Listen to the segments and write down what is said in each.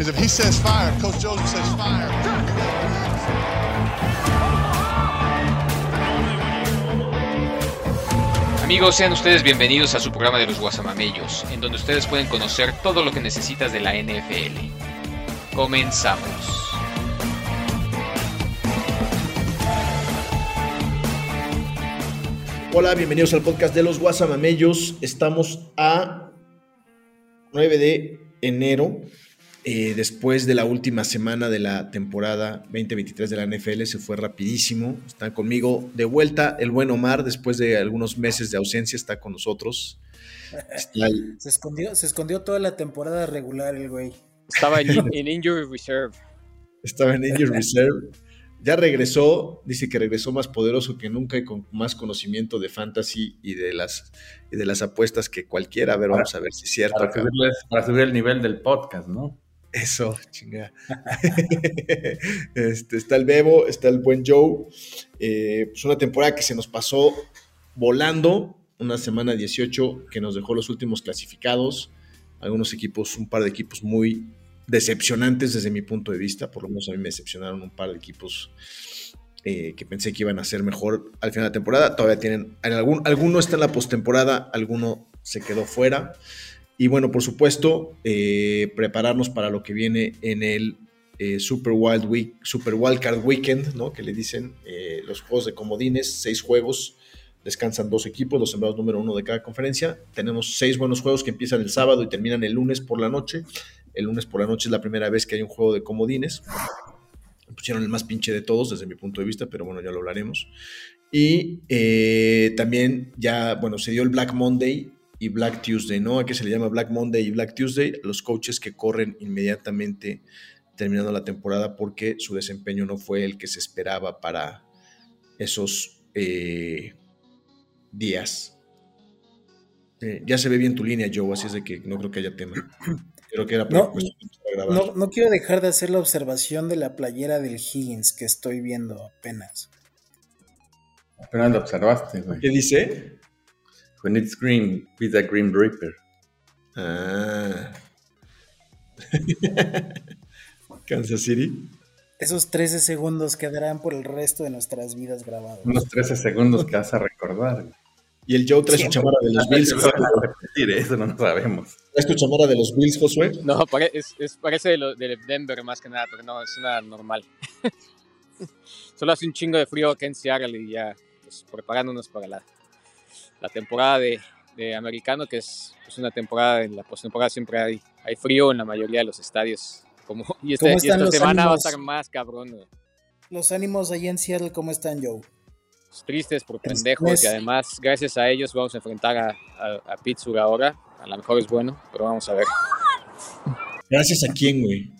Because if he says fire, Coach Joseph says fire. Amigos, sean ustedes bienvenidos a su programa de los Guasamamellos, en donde ustedes pueden conocer todo lo que necesitas de la NFL. Comenzamos. Hola, bienvenidos al podcast de los Guasamamellos. Estamos a 9 de enero. Eh, después de la última semana de la temporada 2023 de la NFL, se fue rapidísimo. Está conmigo de vuelta el buen Omar, después de algunos meses de ausencia, está con nosotros. Está el- Se escondió, se escondió toda la temporada regular el güey. Estaba en, en Injury Reserve. estaba en Injured Reserve. Ya regresó, dice que regresó más poderoso que nunca y con más conocimiento de fantasy y de las, y de las apuestas que cualquiera. A ver, vamos a ver si es cierto. Para, subirles- para subir el nivel del podcast, ¿no? Eso, chinga. este, está el Bebo, está el buen Joe. Eh, pues una temporada que se nos pasó volando. Una semana 18 que nos dejó los últimos clasificados. Algunos equipos, un par de equipos muy decepcionantes desde mi punto de vista. Por lo menos a mí me decepcionaron un par de equipos eh, que pensé que iban a ser mejor al final de la temporada. Todavía tienen. en algún, alguno está en la postemporada, alguno se quedó fuera. Y bueno, por supuesto, eh, prepararnos para lo que viene en el eh, Super Wild Week, Super Wildcard Weekend, ¿no? Que le dicen eh, los juegos de comodines, seis juegos, descansan dos equipos, los sembrados número uno de cada conferencia. Tenemos seis buenos juegos que empiezan el sábado y terminan el lunes por la noche. El lunes por la noche es la primera vez que hay un juego de comodines. Pusieron el más pinche de todos desde mi punto de vista, pero bueno, ya lo hablaremos. Y también ya, bueno, se dio el Black Monday y Black Tuesday, ¿no? ¿A qué se le llama Black Monday y Black Tuesday? Los coaches que corren inmediatamente terminando la temporada porque su desempeño no fue el que se esperaba para esos eh, días. Eh, ya se ve bien tu línea, Joe, así es de que no creo que haya tema. Creo que era No, grabar. No, no quiero dejar de hacer la observación de la playera del Higgins que estoy viendo apenas. Lo observaste, güey. ¿Qué dice? When it's green, be the Green Reaper. Ah. Kansas City. Esos 13 segundos quedarán por el resto de nuestras vidas grabados. Unos 13 segundos que vas a recordar. Y el Joe trae su Siempre. chamarra de los Bills. A repetir eso, no lo sabemos. ¿Traes tu chamarra de los Bills, Josué? No, pare- es, es- parece de, lo- de Denver más que nada, pero no, es una normal. Solo hace un chingo de frío acá en Seattle y ya pues, preparándonos para la, la temporada de, de americano, que es pues, una temporada, en la postemporada siempre hay, hay frío en la mayoría de los estadios. Como, y, este- ¿Cómo y están esta los semana va a ánimos? estar más cabrón. güey. Los ánimos allí en Seattle, ¿cómo están, Joe? Pues, tristes por pendejos y además gracias a ellos vamos a enfrentar a, a, a Pittsburgh ahora. A lo mejor es bueno, pero vamos a ver. Gracias a quién, güey.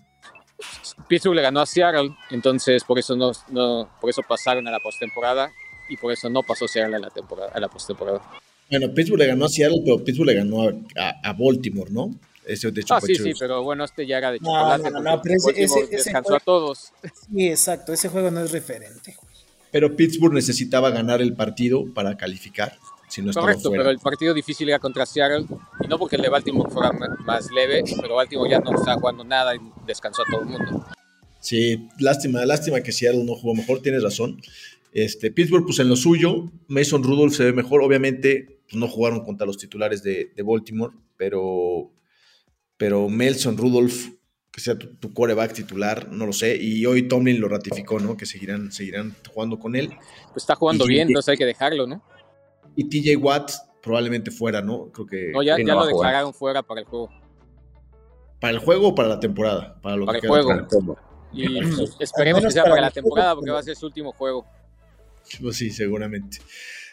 Pittsburgh le ganó a Seattle, entonces por eso no, no por eso pasaron a la postemporada y por eso no pasó Seattle a la temporada, a la postemporada. Bueno, Pittsburgh le ganó a Seattle, pero Pittsburgh le ganó a, a- a Baltimore, ¿no? Ese de hecho Ah, sí, sí, pero bueno, este ya era de No, chocolate. no, no, no, pero ese- ese- ese descansó fue- a todos. Sí, exacto, ese juego no es referente. güey. pero Pittsburgh necesitaba ganar el partido para calificar. Si no Correcto, fuera. pero el partido difícil era contra Seattle y no porque el de Baltimore fuera más leve, pero Baltimore ya no estaba jugando nada y descansó a todo el mundo. Sí, lástima, lástima que Seattle no jugó mejor, tienes razón. Este, Pittsburgh, pues en lo suyo, Mason Rudolph se ve mejor. Obviamente, pues, no jugaron contra los titulares de, de Baltimore, pero, pero Melson Rudolph, que sea tu, tu coreback titular, no lo sé. Y hoy Tomlin lo ratificó, ¿no? Que seguirán, seguirán jugando con él. Pues está jugando Y- bien, entonces hay que dejarlo, ¿no? Y TJ Watt probablemente fuera, ¿no? Creo que. No, ya, ya no lo declararon fuera para el juego. ¿Para el juego o para la temporada? Para, lo Para que el queda juego. Y esperemos que sea para para la temporada porque va a ser su último juego. Pues sí, seguramente.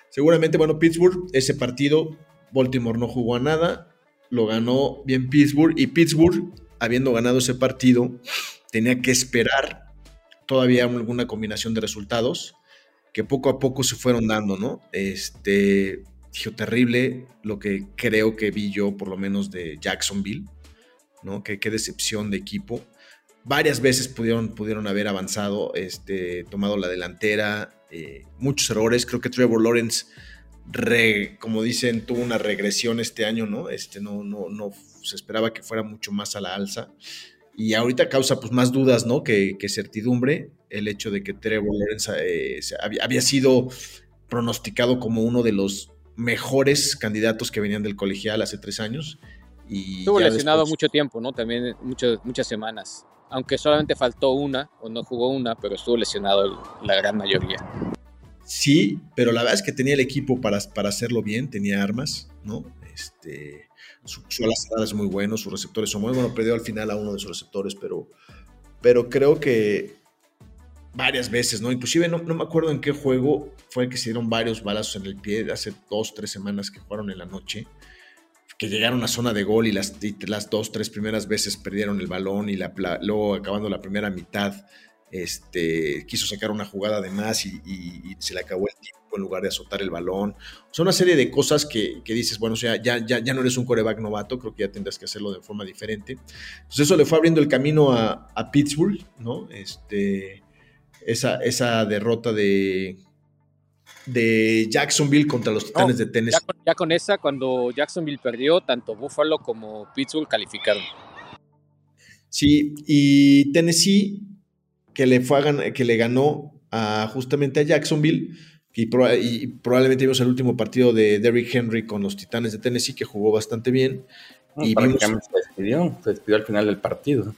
Seguramente, bueno, Pittsburgh, ese partido, Baltimore no jugó a nada, lo ganó bien Pittsburgh y Pittsburgh, habiendo ganado ese partido, tenía que esperar todavía alguna combinación de resultados que poco a poco se fueron dando, ¿no? Este, dijo terrible lo que creo que vi yo, por lo menos de Jacksonville, ¿no? Que qué decepción de equipo. Varias veces pudieron, pudieron haber avanzado, este, tomado la delantera, eh, muchos errores. Creo que Trevor Lawrence, re- como dicen, tuvo una regresión este año, ¿no? Este, no, no, no se esperaba que fuera mucho más a la alza. Y ahorita causa pues más dudas, ¿no? Que, que certidumbre el hecho de que Trevor Lawrence eh, había, había sido pronosticado como uno de los mejores candidatos que venían del colegial hace tres años. Y Estuvo lesionado después- mucho tiempo, ¿no? También mucho- muchas semanas. Aunque solamente faltó una, o no jugó una, pero estuvo lesionado la gran mayoría. Sí, pero la verdad es que tenía el equipo para, para hacerlo bien, tenía armas, ¿no? Este, su, su ala es muy bueno, sus receptores son muy buenos. Perdió al final a uno de sus receptores, pero, pero creo que varias veces, ¿no? Inclusive no, no me acuerdo en qué juego fue que se dieron varios balazos en el pie hace dos, tres semanas que jugaron en la noche, que llegaron a zona de gol y las, y las dos, tres primeras veces perdieron el balón y la, la- luego acabando la primera mitad este, quiso sacar una jugada de más y, y- y se le acabó el tiempo en lugar de azotar el balón. O sea, una serie de cosas que, que dices, bueno, o sea, ya, ya, ya no eres un coreback novato, creo que ya tendrás que hacerlo de forma diferente. Entonces eso le fue abriendo el camino a, a Pittsburgh, ¿no? Este, esa, esa derrota de, de Jacksonville contra los Titanes de Ya Tennessee. con, ya con esa, cuando Jacksonville perdió, tanto Buffalo como Pittsburgh calificaron. Sí, y Tennessee, que le, fue a gan- que le ganó a, justamente a Jacksonville, y, proba- y probablemente vimos el último partido de Derrick Henry con los Titanes de Tennessee, que jugó bastante bien, Y Y prácticamente se despidió, se despidió al final del partido.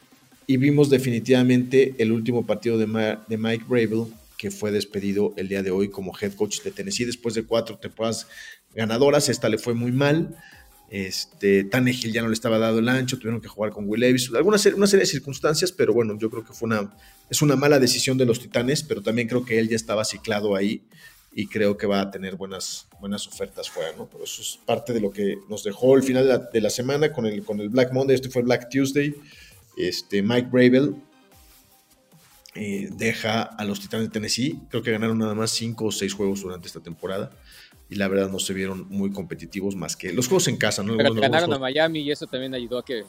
y vimos definitivamente el último partido de, Ma- de Mike Bravel, que fue despedido el día de hoy como head coach de Tennessee después de cuatro temporadas ganadoras. Esta le fue muy mal. Este, Tannehill ya no le estaba dado el ancho, tuvieron que jugar con Will Levis, alguna serie, una serie de circunstancias, pero bueno, yo creo que fue una, es una mala decisión de los Titanes, pero también creo que él ya estaba ciclado ahí y creo que va a tener buenas, buenas ofertas fuera, ¿no? Pero eso es parte de lo que nos dejó el final de la, semana con el, con el Black Monday, este fue Black Tuesday, este, Mike Bravel eh, deja a los Titanes de Tennessee. Creo que ganaron nada más cinco o seis juegos durante esta temporada. Y la verdad no se vieron muy competitivos más que los juegos en casa, ¿no? Pero ganaron a Miami y eso también ayudó a que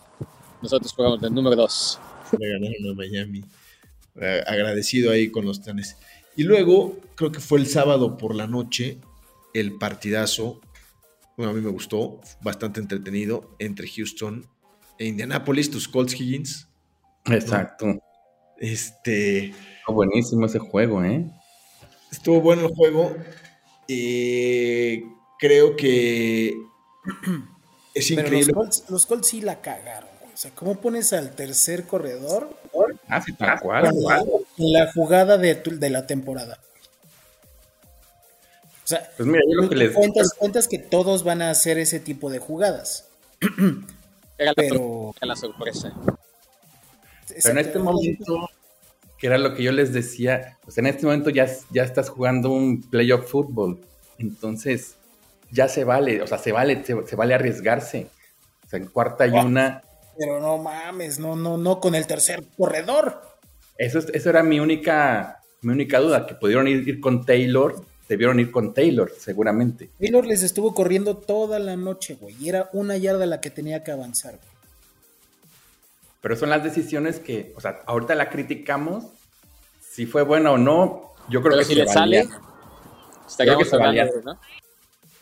nosotros fuéramos del número 2. le ganaron a Miami. Eh, agradecido ahí con los Titanes. Y luego, creo que fue el sábado por la noche, el partidazo. Bueno, a mí me gustó, bastante entretenido, entre Houston e Indianapolis, tus Colts Higgins. Exacto. Este. Fue buenísimo ese juego, ¿eh? Estuvo bueno el juego. Eh, creo que es Pero los increíble. Colts, los Colts sí la cagaron. O sea, ¿cómo pones al tercer corredor Ah, sí, tal cual. en la, en la jugada de, tu- de la temporada? O sea, Pues mira, yo lo que les cuentas, cuentas que todos van a hacer ese tipo de jugadas. Era la, Pero- la sorpresa. Pero en este momento, que era lo que yo les decía, pues en este momento ya, ya estás jugando un playoff fútbol. Entonces, ya se vale, o sea, se vale, se, se vale arriesgarse. O sea, en cuarta y una, Pero no mames, no, no, no con el tercer corredor. eso, es- eso era mi única, mi única duda, que pudieron ir, ir con Taylor, debieron ir con Taylor, seguramente. Taylor les estuvo corriendo toda la noche, güey. Y era una yarda la que tenía que avanzar. güey. Pero son las decisiones que, o sea, ahorita la criticamos, si fue buena o no, yo creo Pero que si se le sale, valía. estaríamos se valía.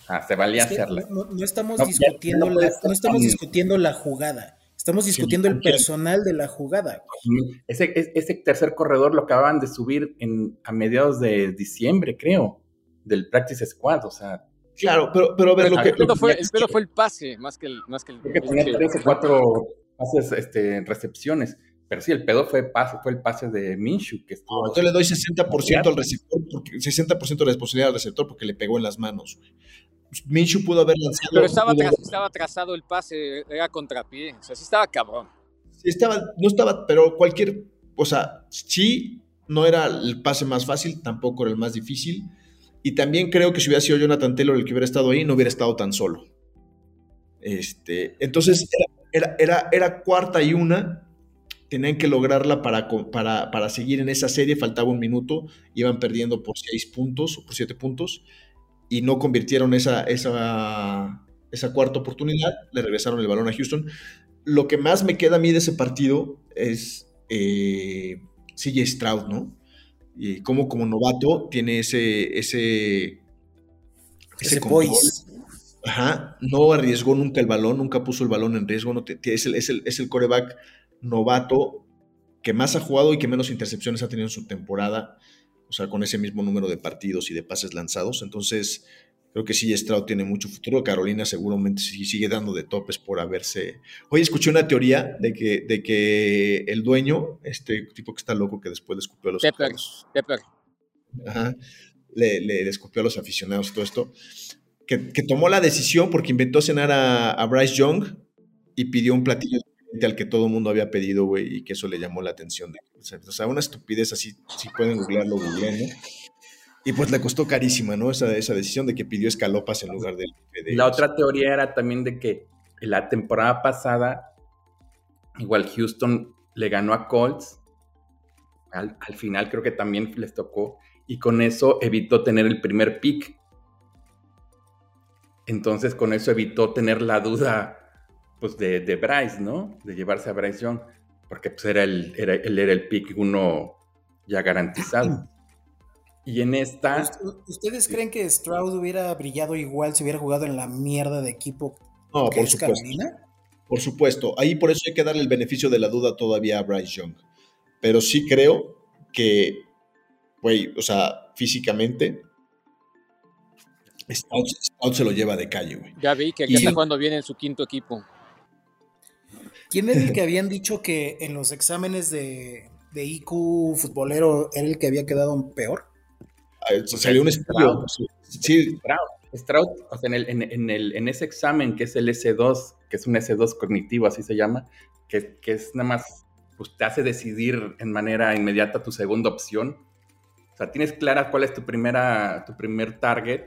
Ah, se valía Es que hacerla. no, no estamos No, discutiendo no la, estamos discutiendo la jugada. Estamos discutiendo el personal de la jugada. Ese, es- ese tercer corredor lo acababan de subir en, a mediados de diciembre, creo, del Practice Squad. O sea, Claro, pero, pero a ver, lo que. Lo que- fue, el pedo fue el pase, más que el, más que el, creo que tenía que- tres o cuatro pases, este, recepciones. Pero sí, el pedo fue, pase, fue el pase de Minshew, que estuvo. Entonces le doy 60% al receptor, porque, 60% de responsabilidad al receptor porque le pegó en las manos. güey. Minshew pudo haber lanzado. Pero estaba, tras- estaba trazado el pase, era contrapié. O sea, sí estaba cabrón. Sí, estaba, no estaba, pero cualquier, o sea, sí, no era el pase más fácil, tampoco era el más difícil. Y también creo que si hubiera sido Jonathan Taylor el que hubiera estado ahí, no hubiera estado tan solo. Este, entonces, era, era, era, era cuarta y una. Tenían que lograrla para, para, para seguir en esa serie. Faltaba un minuto. Iban perdiendo por seis puntos o por siete puntos. Y no convirtieron esa, esa, esa cuarta oportunidad. Le regresaron el balón a Houston lo que más me queda a mí de ese partido es eh, CJ Stroud, ¿no? Y cómo como novato tiene ese, ese, Ese control. poise. Ajá, no arriesgó nunca el balón, nunca puso el balón en riesgo, no te- es, el, es, el, es el coreback novato que más ha jugado y que menos intercepciones ha tenido en su temporada, o sea, con ese mismo número de partidos y de pases lanzados. Entonces, creo que sí, Stroud tiene mucho futuro. Carolina seguramente sigue dando de topes por haberse... Hoy escuché una teoría de que, de que el dueño, este tipo que está loco que después le escupió a los... Pepper, Pepper. Ajá, le, le, escupió a los aficionados todo esto, que, tomó la decisión porque inventó cenar a, a Bryce Young y pidió un platillo al que todo el mundo había pedido, güey, y que eso le llamó la atención. De, o sea, una estupidez así, si pueden googlearlo, googleen, ¿no? Y pues le costó carísima, ¿no? Esa, esa decisión de que pidió escalopas en lugar del... De la otra teoría era también de que la temporada pasada, igual Houston le ganó a Colts, al, al final creo que también les tocó, y con eso evitó tener el primer pick. Entonces con eso evitó tener la duda pues de, de, Bryce, ¿no? De llevarse a Bryce Young, porque pues era el, era, él era el pick uno ya garantizado. Y en esta... ¿Ustedes creen que Stroud hubiera brillado igual si hubiera jugado en la mierda de equipo no, por supuesto. Carolina? Por supuesto. Ahí por eso hay que darle el beneficio de la duda todavía a Bryce Young. Pero sí creo que, güey, o sea, físicamente Stroud, se lo lleva de calle, güey. Ya vi que aquí está jugando bien en su quinto equipo. ¿Quién era el que habían dicho que en los exámenes de, IQ futbolero era el que había quedado peor? Ah, salió un estudio. Sí. Stroud, o sea, en, ese examen que es el S2, que es un S2 cognitivo, así se llama, que, es nada más, pues te hace decidir en manera inmediata tu segunda opción. O sea, tienes clara cuál es tu, primera, tu primer target,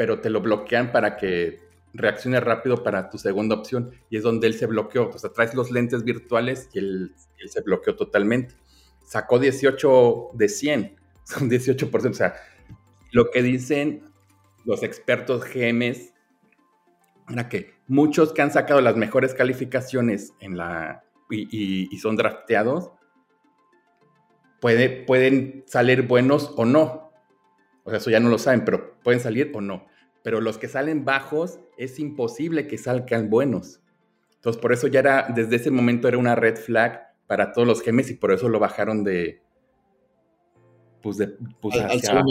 pero te lo bloquean para que reaccione rápido para tu segunda opción y es donde él se bloqueó. O sea, traes los lentes virtuales y él, se bloqueó totalmente. Sacó 18 de 100, son 18%. O sea, lo que dicen los expertos GMs era que muchos que han sacado las mejores calificaciones en la y, son drafteados puede, pueden salir buenos o no. O sea, eso ya no lo saben, pero pueden salir o no pero los que salen bajos es imposible que salgan buenos. Entonces, por eso ya era, desde ese momento era una red flag para todos los gemes y por eso lo bajaron de, pues de, pues hacia,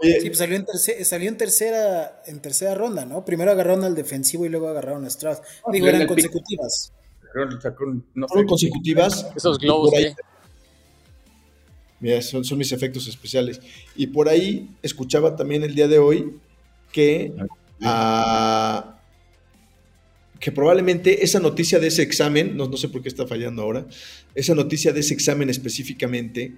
Sí, pues salió en, salió en, tercera, en tercera ronda, ¿no? Primero agarraron al defensivo y luego agarraron a Stroud. Digo, eran consecutivas. No ¿Fueron consecutivas? Esos globos, Mira, son, son mis efectos especiales. Y por ahí escuchaba también el día de hoy que, ah, que probablemente esa noticia de ese examen, no, no, sé por qué está fallando ahora, esa noticia de ese examen específicamente,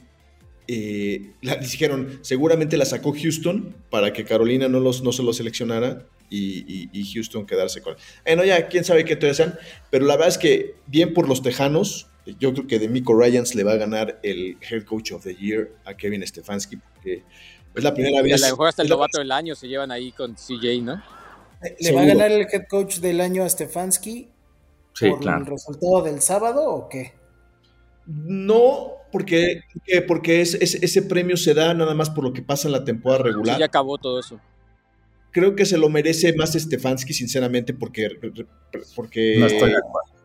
eh, la dijeron, seguramente la sacó Houston para que Carolina no, los, no se lo seleccionara y, Houston quedarse con... Bueno, ya, quién sabe qué te sean, pero la verdad es que bien por los Tejanos, yo creo que de Miko Ryans le va a ganar el Head Coach of the Year a Kevin Stefanski, porque es la primera vez. a lo mejor hasta el novato del año se llevan ahí con CJ, ¿no? ¿Le va a ganar el head coach del año a Stefanski por el resultado del sábado o qué? No, porque, porque ese premio se da nada más por lo que pasa en la temporada regular. ya acabó todo eso. Creo que se lo merece más Stefanski, sinceramente, porque. porque no estoy de acuerdo.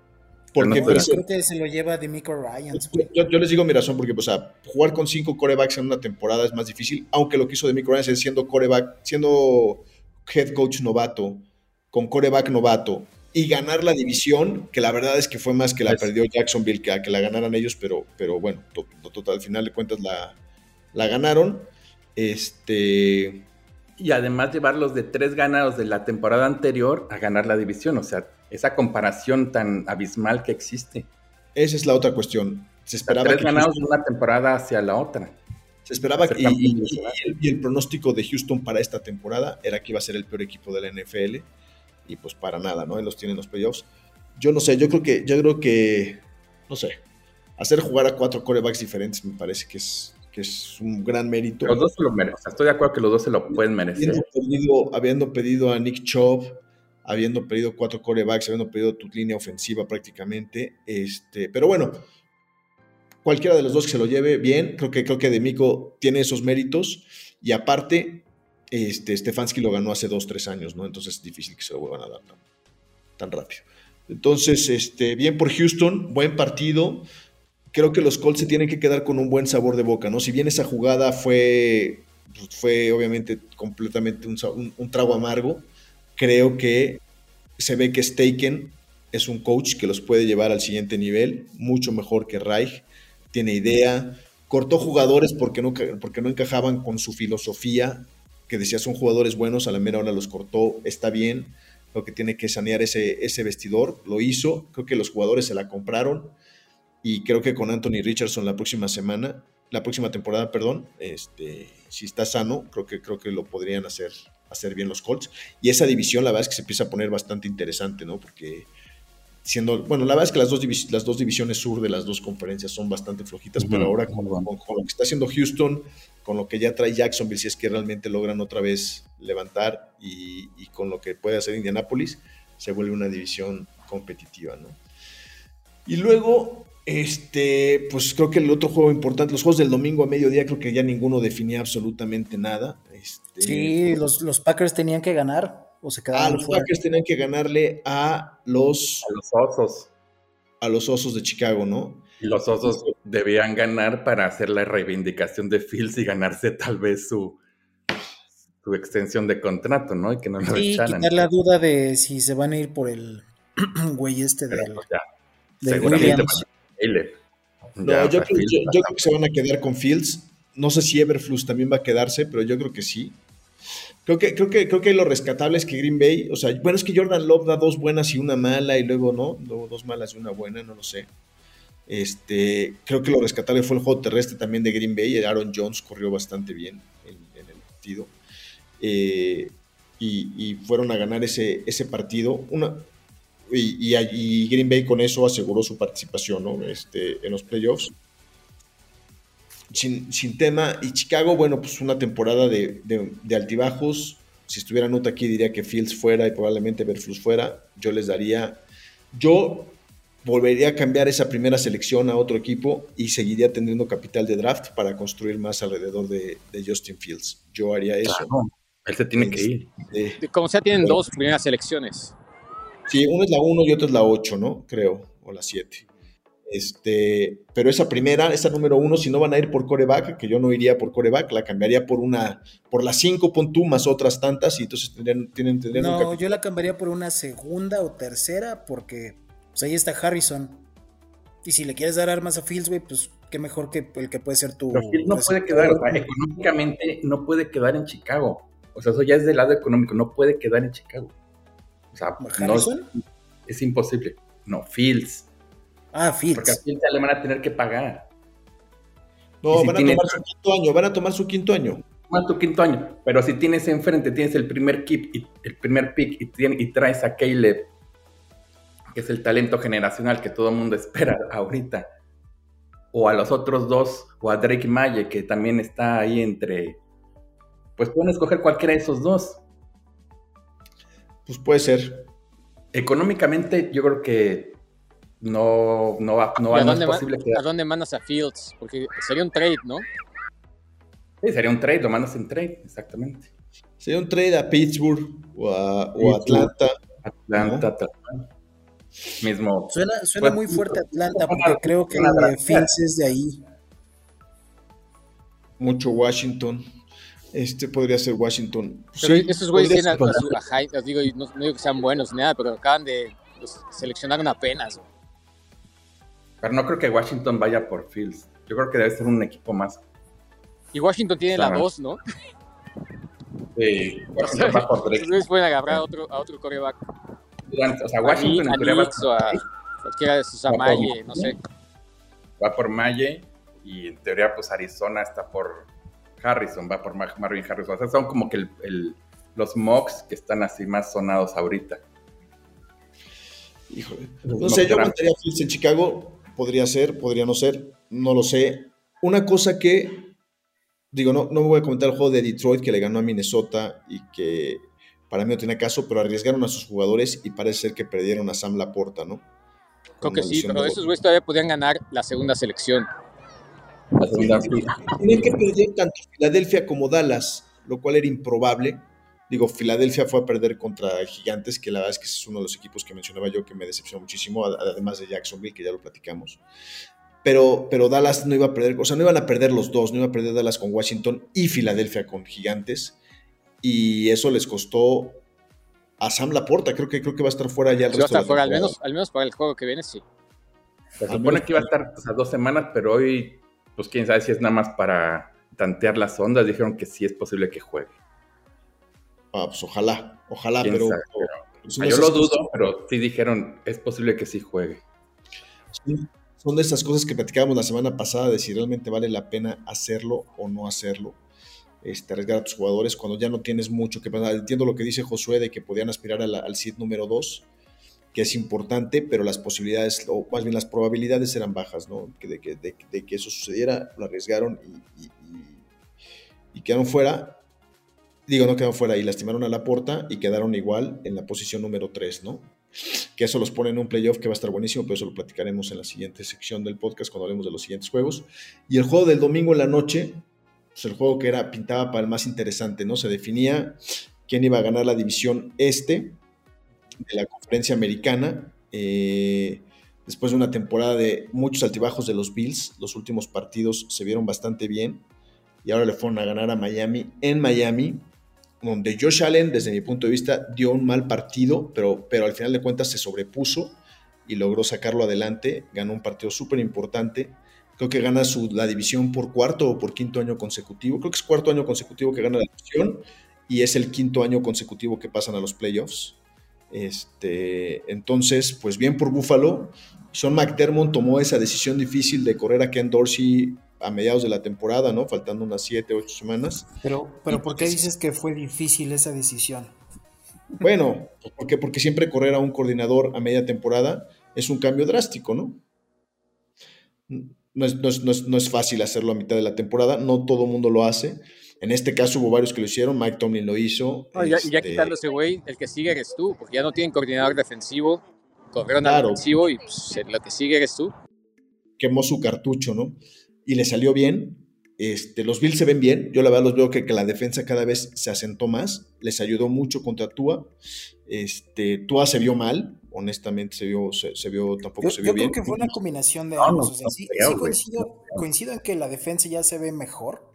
Porque pues, creo que se lo lleva Demico Ryans. Yo, yo, les digo mi razón, porque o sea, jugar con cinco corebacks en una temporada es más difícil, aunque lo que hizo Demico Ryans es siendo coreback, siendo head coach novato, con coreback novato, y ganar la división, que la verdad es que fue más que la perdió Jacksonville que a que la ganaran ellos, pero, pero bueno, total, al final de cuentas la, la ganaron. Este. Y además llevarlos de tres ganados de la temporada anterior a ganar la división, o sea, esa comparación tan abismal que existe. Esa es la otra cuestión. Se esperaba tres ganados de una temporada hacia la otra. Se esperaba que y, el, pronóstico de Houston para esta temporada era que iba a ser el peor equipo de la NFL y pues para nada, ¿no? Los tiene en los playoffs. Yo no sé, yo creo que, yo creo que, no sé, hacer jugar a cuatro corebacks diferentes me parece que es, que es un gran mérito. Los dos se lo merecen, estoy de acuerdo que los dos se lo pueden merecer. Habiendo pedido, habiendo pedido a Nick Chubb, habiendo pedido cuatro corebacks, habiendo pedido tu línea ofensiva prácticamente. Este, pero bueno, cualquiera de los dos que se lo lleve, bien. Creo que, creo que Demico tiene esos méritos. Y aparte, este, Stefanski lo ganó hace dos, tres años, ¿no? Entonces es difícil que se lo vuelvan a dar tan, rápido. Entonces, este, bien por Houston, buen partido. Creo que los Colts se tienen que quedar con un buen sabor de boca, ¿no? Si bien esa jugada fue, pues, fue obviamente completamente un, un trago amargo, creo que se ve que Staken es un coach que los puede llevar al siguiente nivel, mucho mejor que Reich, tiene idea, cortó jugadores porque no, porque no encajaban con su filosofía, que decía son jugadores buenos, a la mera hora los cortó, está bien, lo que tiene que sanear ese, ese vestidor, lo hizo, creo que los jugadores se la compraron y creo que con Anthony Richardson la próxima semana, la próxima temporada, perdón, este, si está sano, creo que, creo que lo podrían hacer, hacer bien los Colts. Y esa división, la verdad es que se empieza a poner bastante interesante, ¿no? Porque siendo, bueno, la verdad es que las dos, las dos divisiones sur de las dos conferencias son bastante flojitas, pero ahora con, lo que está haciendo Houston, con lo que ya trae Jacksonville, si es que realmente logran otra vez levantar y, con lo que puede hacer Indianapolis, se vuelve una división competitiva, ¿no? Y luego, este, pues creo que el otro juego importante, los juegos del domingo a mediodía, creo que ya ninguno definía absolutamente nada. Este, sí, los, los Packers tenían que ganar. ¿O se ah, los Packers tenían que ganarle a los... A los Osos. A los Osos de Chicago, ¿no? Y los Osos debían ganar para hacer la reivindicación de Fields y ganarse tal vez su, su extensión de contrato, ¿no? Y que no lo sí, quitar la duda de si se van a ir por el güey este de pues Seguramente no, yo, creo, yo creo que se van a quedar con Fields. No sé si Everflux también va a quedarse, pero yo creo que sí. Creo que, creo, que, creo que lo rescatable es que Green Bay, o sea, bueno, es que Jordan Love da dos buenas y una mala, y luego no, luego dos malas y una buena, no lo sé. Este, creo que lo rescatable fue el juego terrestre también de Green Bay. Aaron Jones corrió bastante bien en, el partido. Eh, y, fueron a ganar ese, ese partido. Una, y, y, Green Bay con eso aseguró su participación ¿no? este, en los playoffs sin, tema. Y Chicago, bueno, pues una temporada de, altibajos. Si estuviera nota aquí, diría que Fields fuera y probablemente Berflus fuera. Yo les daría. Yo volvería a cambiar esa primera selección a otro equipo y seguiría teniendo capital de draft para construir más alrededor de, Justin Fields. Yo haría eso. él se tiene que ir. Como sea, tienen dos primeras selecciones. Sí, una es la 1 y otra es la 8, ¿no? Creo, o la 7. Este, pero esa primera, esa número uno, si no van a ir por coreback, que yo no iría por coreback, la cambiaría por una, por las cinco pon más otras tantas, y entonces tendrían, tienen, tendrían No, yo la cambiaría por una segunda o tercera, porque pues, ahí está Harrison. Y si le quieres dar armas a Fields, güey, pues qué mejor que el que puede ser tu. Pero Fields no puede quedar, económicamente no puede quedar en Chicago. O sea, eso ya es del lado económico, no puede quedar en Chicago. O sea, no, es imposible. No, Fields. Ah, Fields. Porque a Fields le van a tener que pagar. No, van a tomar su quinto año, van a tomar su quinto año. Toma tu quinto año. Pero si tienes enfrente, tienes el primer keep y el primer pick y, y traes a Caleb, que es el talento generacional que todo el mundo espera ahorita. O a los otros dos, o a Drake Maye, que también está ahí entre. Pues pueden escoger cualquiera de esos dos. Pues puede ser. Económicamente, yo creo que no, no va, no, va, no es posible que... ¿A dónde mandas a Fields? Porque sería un trade, ¿no? Sí, sería un trade, lo mandas en trade, exactamente. Sería un trade a Pittsburgh o a, o Atlanta. Atlanta, Atlanta. Mismo. Suena, suena muy fuerte Atlanta, porque creo que Fields es de ahí. Mucho Washington. Este podría ser Washington. Pero sí, estos güeyes tienen a, a, digo, no, no, digo que sean buenos ni nada, pero acaban de pues, seleccionar apenas. Pero no creo que Washington vaya por Fields. Yo creo que debe ser un equipo más. Y Washington tiene la voz, ¿no? Sí, Washington va por Drake. Entonces pueden agarrar a otro, a otro coreback. O sea, Washington a, a o a cualquiera de sus Maye, no sé. Va por Maye y en teoría pues Arizona está por Harrison, va por Marvin Harrison. O sea, son como que el, el, los mocks que están así más sonados ahorita. Híjole. No sé, yo metería a Fields en Chicago podría ser, podría no ser, no lo sé. Una cosa que, digo, no, no me voy a comentar el juego de Detroit que le ganó a Minnesota y que para mí no tiene caso, pero arriesgaron a sus jugadores y parece ser que perdieron a Sam Laporta, ¿no? Creo que sí, pero esos güeyes todavía podían ganar la segunda selección. La segunda. Tienen que perder tanto Filadelfia como Dallas, lo cual era improbable. Digo, Filadelfia fue a perder contra Gigantes, que la verdad es que es uno de los equipos que mencionaba yo que me decepcionó muchísimo, además de Jacksonville, que ya lo platicamos. Pero, pero Dallas no iba a perder, o sea, no iban a perder los dos, no iba a perder Dallas con Washington y Filadelfia con Gigantes. Y eso les costó a Sam Laporta, creo que, creo que va a estar fuera ya el resto de fuera, al menos, al menos para el juego que viene, sí. Se supone que iba a estar o sea, dos semanas, pero hoy, pues quién sabe si es nada más para tantear las ondas. Dijeron que sí es posible que juegue. Ah, pues ojalá, ojalá, pero, pues, yo lo dudo, pero sí dijeron, es posible que sí juegue. son de esas cosas que platicábamos la semana pasada de si realmente vale la pena hacerlo o no hacerlo. Este, arriesgar a tus jugadores cuando ya no tienes mucho que pasar. Entiendo lo que dice Josué de que podían aspirar al, al número 2, que es importante, pero las posibilidades, o más bien las probabilidades eran bajas, ¿no? Que de, que, de, que eso sucediera, lo arriesgaron y, y, quedaron fuera. Digo, no quedaron fuera y lastimaron a la puerta y quedaron igual en la posición número 3, ¿no? Que eso los pone en un playoff que va a estar buenísimo, pero eso lo platicaremos en la siguiente sección del podcast cuando hablemos de los siguientes juegos. Y el juego del domingo en la noche, pues el juego que era pintaba para el más interesante, ¿no? Se definía quién iba a ganar la división este de la conferencia americana. Eh, después de una temporada de muchos altibajos de los Bills, los últimos partidos se vieron bastante bien y ahora le fueron a ganar a Miami en Miami, donde Josh Allen, desde mi punto de vista, dio un mal partido, pero, pero al final de cuentas se sobrepuso y logró sacarlo adelante, ganó un partido súper importante Creo que gana su, la división por cuarto o por quinto año consecutivo. Creo que es cuarto año consecutivo que gana la división y es el quinto año consecutivo que pasan a los playoffs. Este, entonces, pues bien por Buffalo. Sean McDermott tomó esa decisión difícil de correr a Ken Dorsey a mediados de la temporada, ¿no? Faltando unas 7, 8 semanas. Pero, pero ¿por qué dices que fue difícil esa decisión? Bueno, porque, porque siempre correr a un coordinador a media temporada es un cambio drástico, ¿no? No es, fácil hacerlo a mitad de la temporada, no todo el mundo lo hace. En este caso hubo varios que lo hicieron, Mike Tomlin lo hizo. ya, este... quitando ese güey, el que sigue eres tú, porque ya no tienen coordinador defensivo, corrieron al defensivo y pues, lo que sigue eres tú. Quemó su cartucho, ¿no? Y le salió bien. Este, los Bills se ven bien. Yo la verdad los veo que, que la defensa cada vez se asentó más. Les ayudó mucho contra Tua. Este, Tua se vio mal, honestamente se vio, se, vio tampoco se vio bien. Yo creo que fue una combinación de ambos. sí, coincido, en que la defensa ya se ve mejor.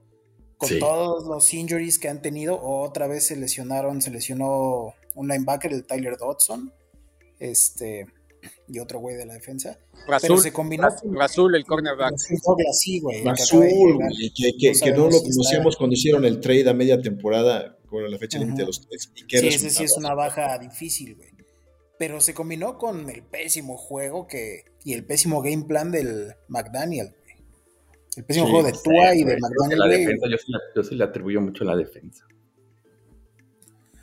Con todos los injuries que han tenido, otra vez se lesionaron, se lesionó un linebacker, el Tyler Dodson, este, y otro güey de la defensa. pero se combinó. Rasul, el cornerback. sí, güey. que, que, no, lo conocíamos cuando hicieron el trade a media temporada, con la fecha límite de los trades. Sí, ese sí es una baja difícil, güey pero se combinó con el pésimo juego que y el pésimo game plan del McDaniel. El pésimo juego de Tua y de McDaniel. La defensa, yo, sí le atribuyo mucho a la defensa.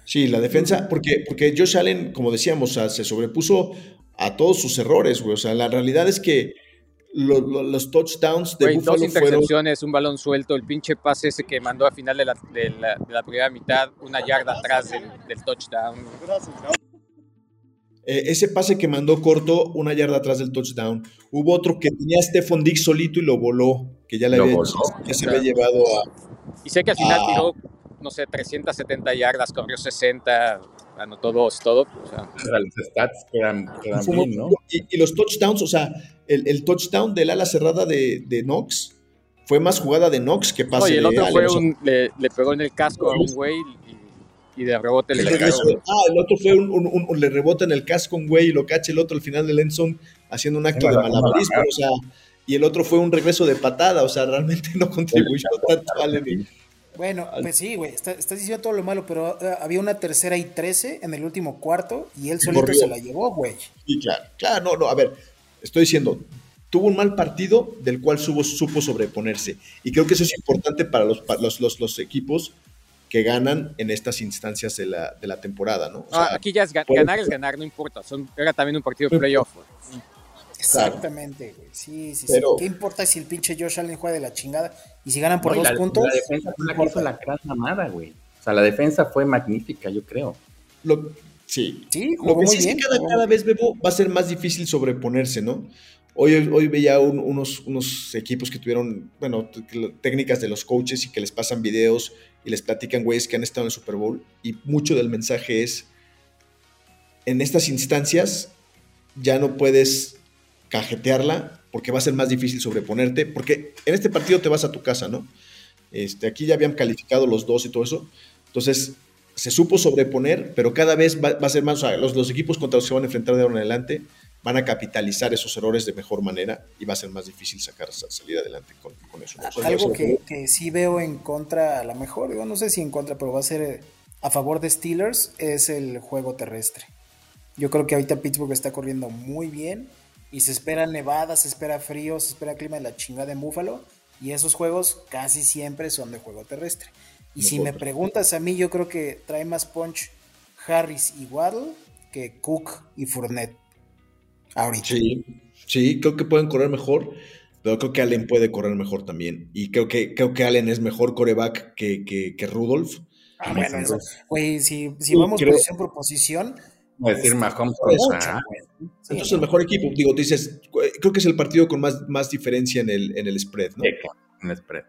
Sí, la defensa, porque, porque Josh Allen, como decíamos, se sobrepuso a todos sus errores, güey. O sea, la realidad es que los touchdowns de Buffalo dos intercepciones, un balón suelto, el pinche pase ese que mandó a final de la, de la, primera mitad, una yarda atrás del, del touchdown. Eh, ese pase que mandó corto, una yarda atrás del touchdown. Hubo otro que tenía a Stephon Dix solito y lo voló, que ya, le había, ya se había llevado a. Y sé que al final tiró, no sé, 370 yardas, corrió 60, anotó dos, todo. O sea. Los stats quedan, bien, ¿no? Y, los touchdowns, o sea, el, touchdown del ala cerrada de, de, Knox fue más jugada de Knox que pase Oye, el otro fue un, le, le, pegó en el casco a un güey y de rebote le cae. Ah, el otro fue un, le rebota en el casco un güey y lo cacha el otro al final del endzone haciendo un acto de malabarismo, o sea, y el otro fue un regreso de patada, o sea, realmente no contribuyó tanto al Bueno, pues sí, güey, estás diciendo todo lo malo, pero eh, había una tercera y trece en el último cuarto y él solito se la llevó, güey. Sí, claro, claro, no, no, a ver, estoy diciendo, tuvo un mal partido del cual supo, supo sobreponerse. Y creo que eso es importante para los, los, los, los equipos que ganan en estas instancias de la, de la temporada, ¿no? Ah, aquí ya es ganar es ganar, no importa. Son, era también un partido de playoff. Exactamente, güey. Sí, sí, sí. ¿Qué importa si el pinche Josh Allen juega de la chingada? Y si ganan por dos puntos. La defensa fue la que hizo la gran mamada, güey. O sea, la defensa fue magnífica, yo creo. Lo, sí. Sí, Lo que sí bien, cada, cada vez, Bebo, va a ser más difícil sobreponerse, ¿no? Hoy, hoy veía unos, unos equipos que tuvieron, bueno, técnicas de los coaches y que les pasan videos y les platican güeyes que han estado en el Super Bowl. Y mucho del mensaje es, en estas instancias ya no puedes cajetearla porque va a ser más difícil sobreponerte, porque en este partido te vas a tu casa, ¿no? Este, aquí ya habían calificado los dos y todo eso. Entonces, se supo sobreponer, pero cada vez va, a ser más, o sea, los, los, equipos contra los que se van a enfrentar de ahora en adelante van a capitalizar esos errores de mejor manera y va a ser más difícil sacar salir adelante con, eso. Algo que, que, sí veo en contra, a lo mejor, yo no sé si en contra, pero va a ser a favor de Steelers, es el juego terrestre. Yo creo que ahorita Pittsburgh está corriendo muy bien y se espera nevada, se espera frío, se espera clima de la chingada en Búfalo y esos juegos casi siempre son de juego terrestre. Y si me preguntas a mí, yo creo que trae más punch Harris y Waddle que Cook y Fournette. Ahorita. Sí, sí, creo que pueden correr mejor, pero creo que Allen puede correr mejor también. Y creo que, creo que Allen es mejor coreback que, que, Rudolph. Ah, bueno, eso. Güey, si, si vamos posición por posición. Decir Mahomes Entonces el mejor equipo, digo, dices, creo que es el partido con más, más diferencia en el, en el spread, ¿no? en el spread.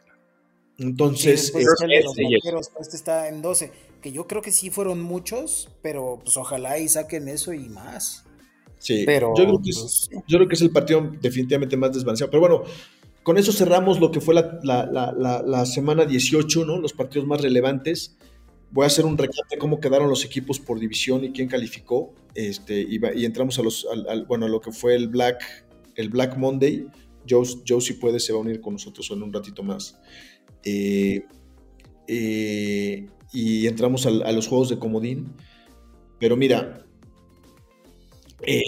Entonces, este está en 12, que yo creo que sí fueron muchos, pero pues ojalá y saquen eso y más. Sí, pero, yo, creo que es, pues, yo creo que es el partido definitivamente más desbalanceado. Pero bueno, con eso cerramos lo que fue la, semana 18, ¿no? Los partidos más relevantes. Voy a hacer un recap de cómo quedaron los equipos por división y quién calificó. Este, y, entramos a los, bueno, lo que fue el Black, el Black Monday. Joe, Joe, si puede, se va a unir con nosotros en un ratito más. Eh, eh, y entramos a, los juegos de comodín. Pero mira, eh,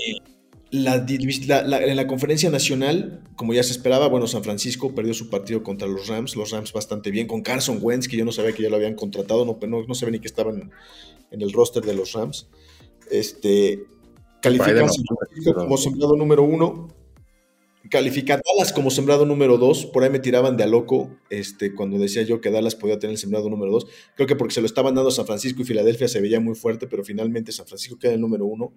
en la conferencia nacional, como ya se esperaba, bueno, San Francisco perdió su partido contra los Rams, los Rams bastante bien, con Carson Wentz, que yo no sabía que ya lo habían contratado, no, no, no sabía ni que estaban en el roster de los Rams. Este, califican como sembrado número uno, Califica Dallas como sembrado número 2. Por ahí me tiraban de a loco este, cuando decía yo que Dallas podía tener el sembrado número 2. Creo que porque se lo estaban dando a San Francisco y Filadelfia se veía muy fuerte, pero finalmente San Francisco queda en el número 1.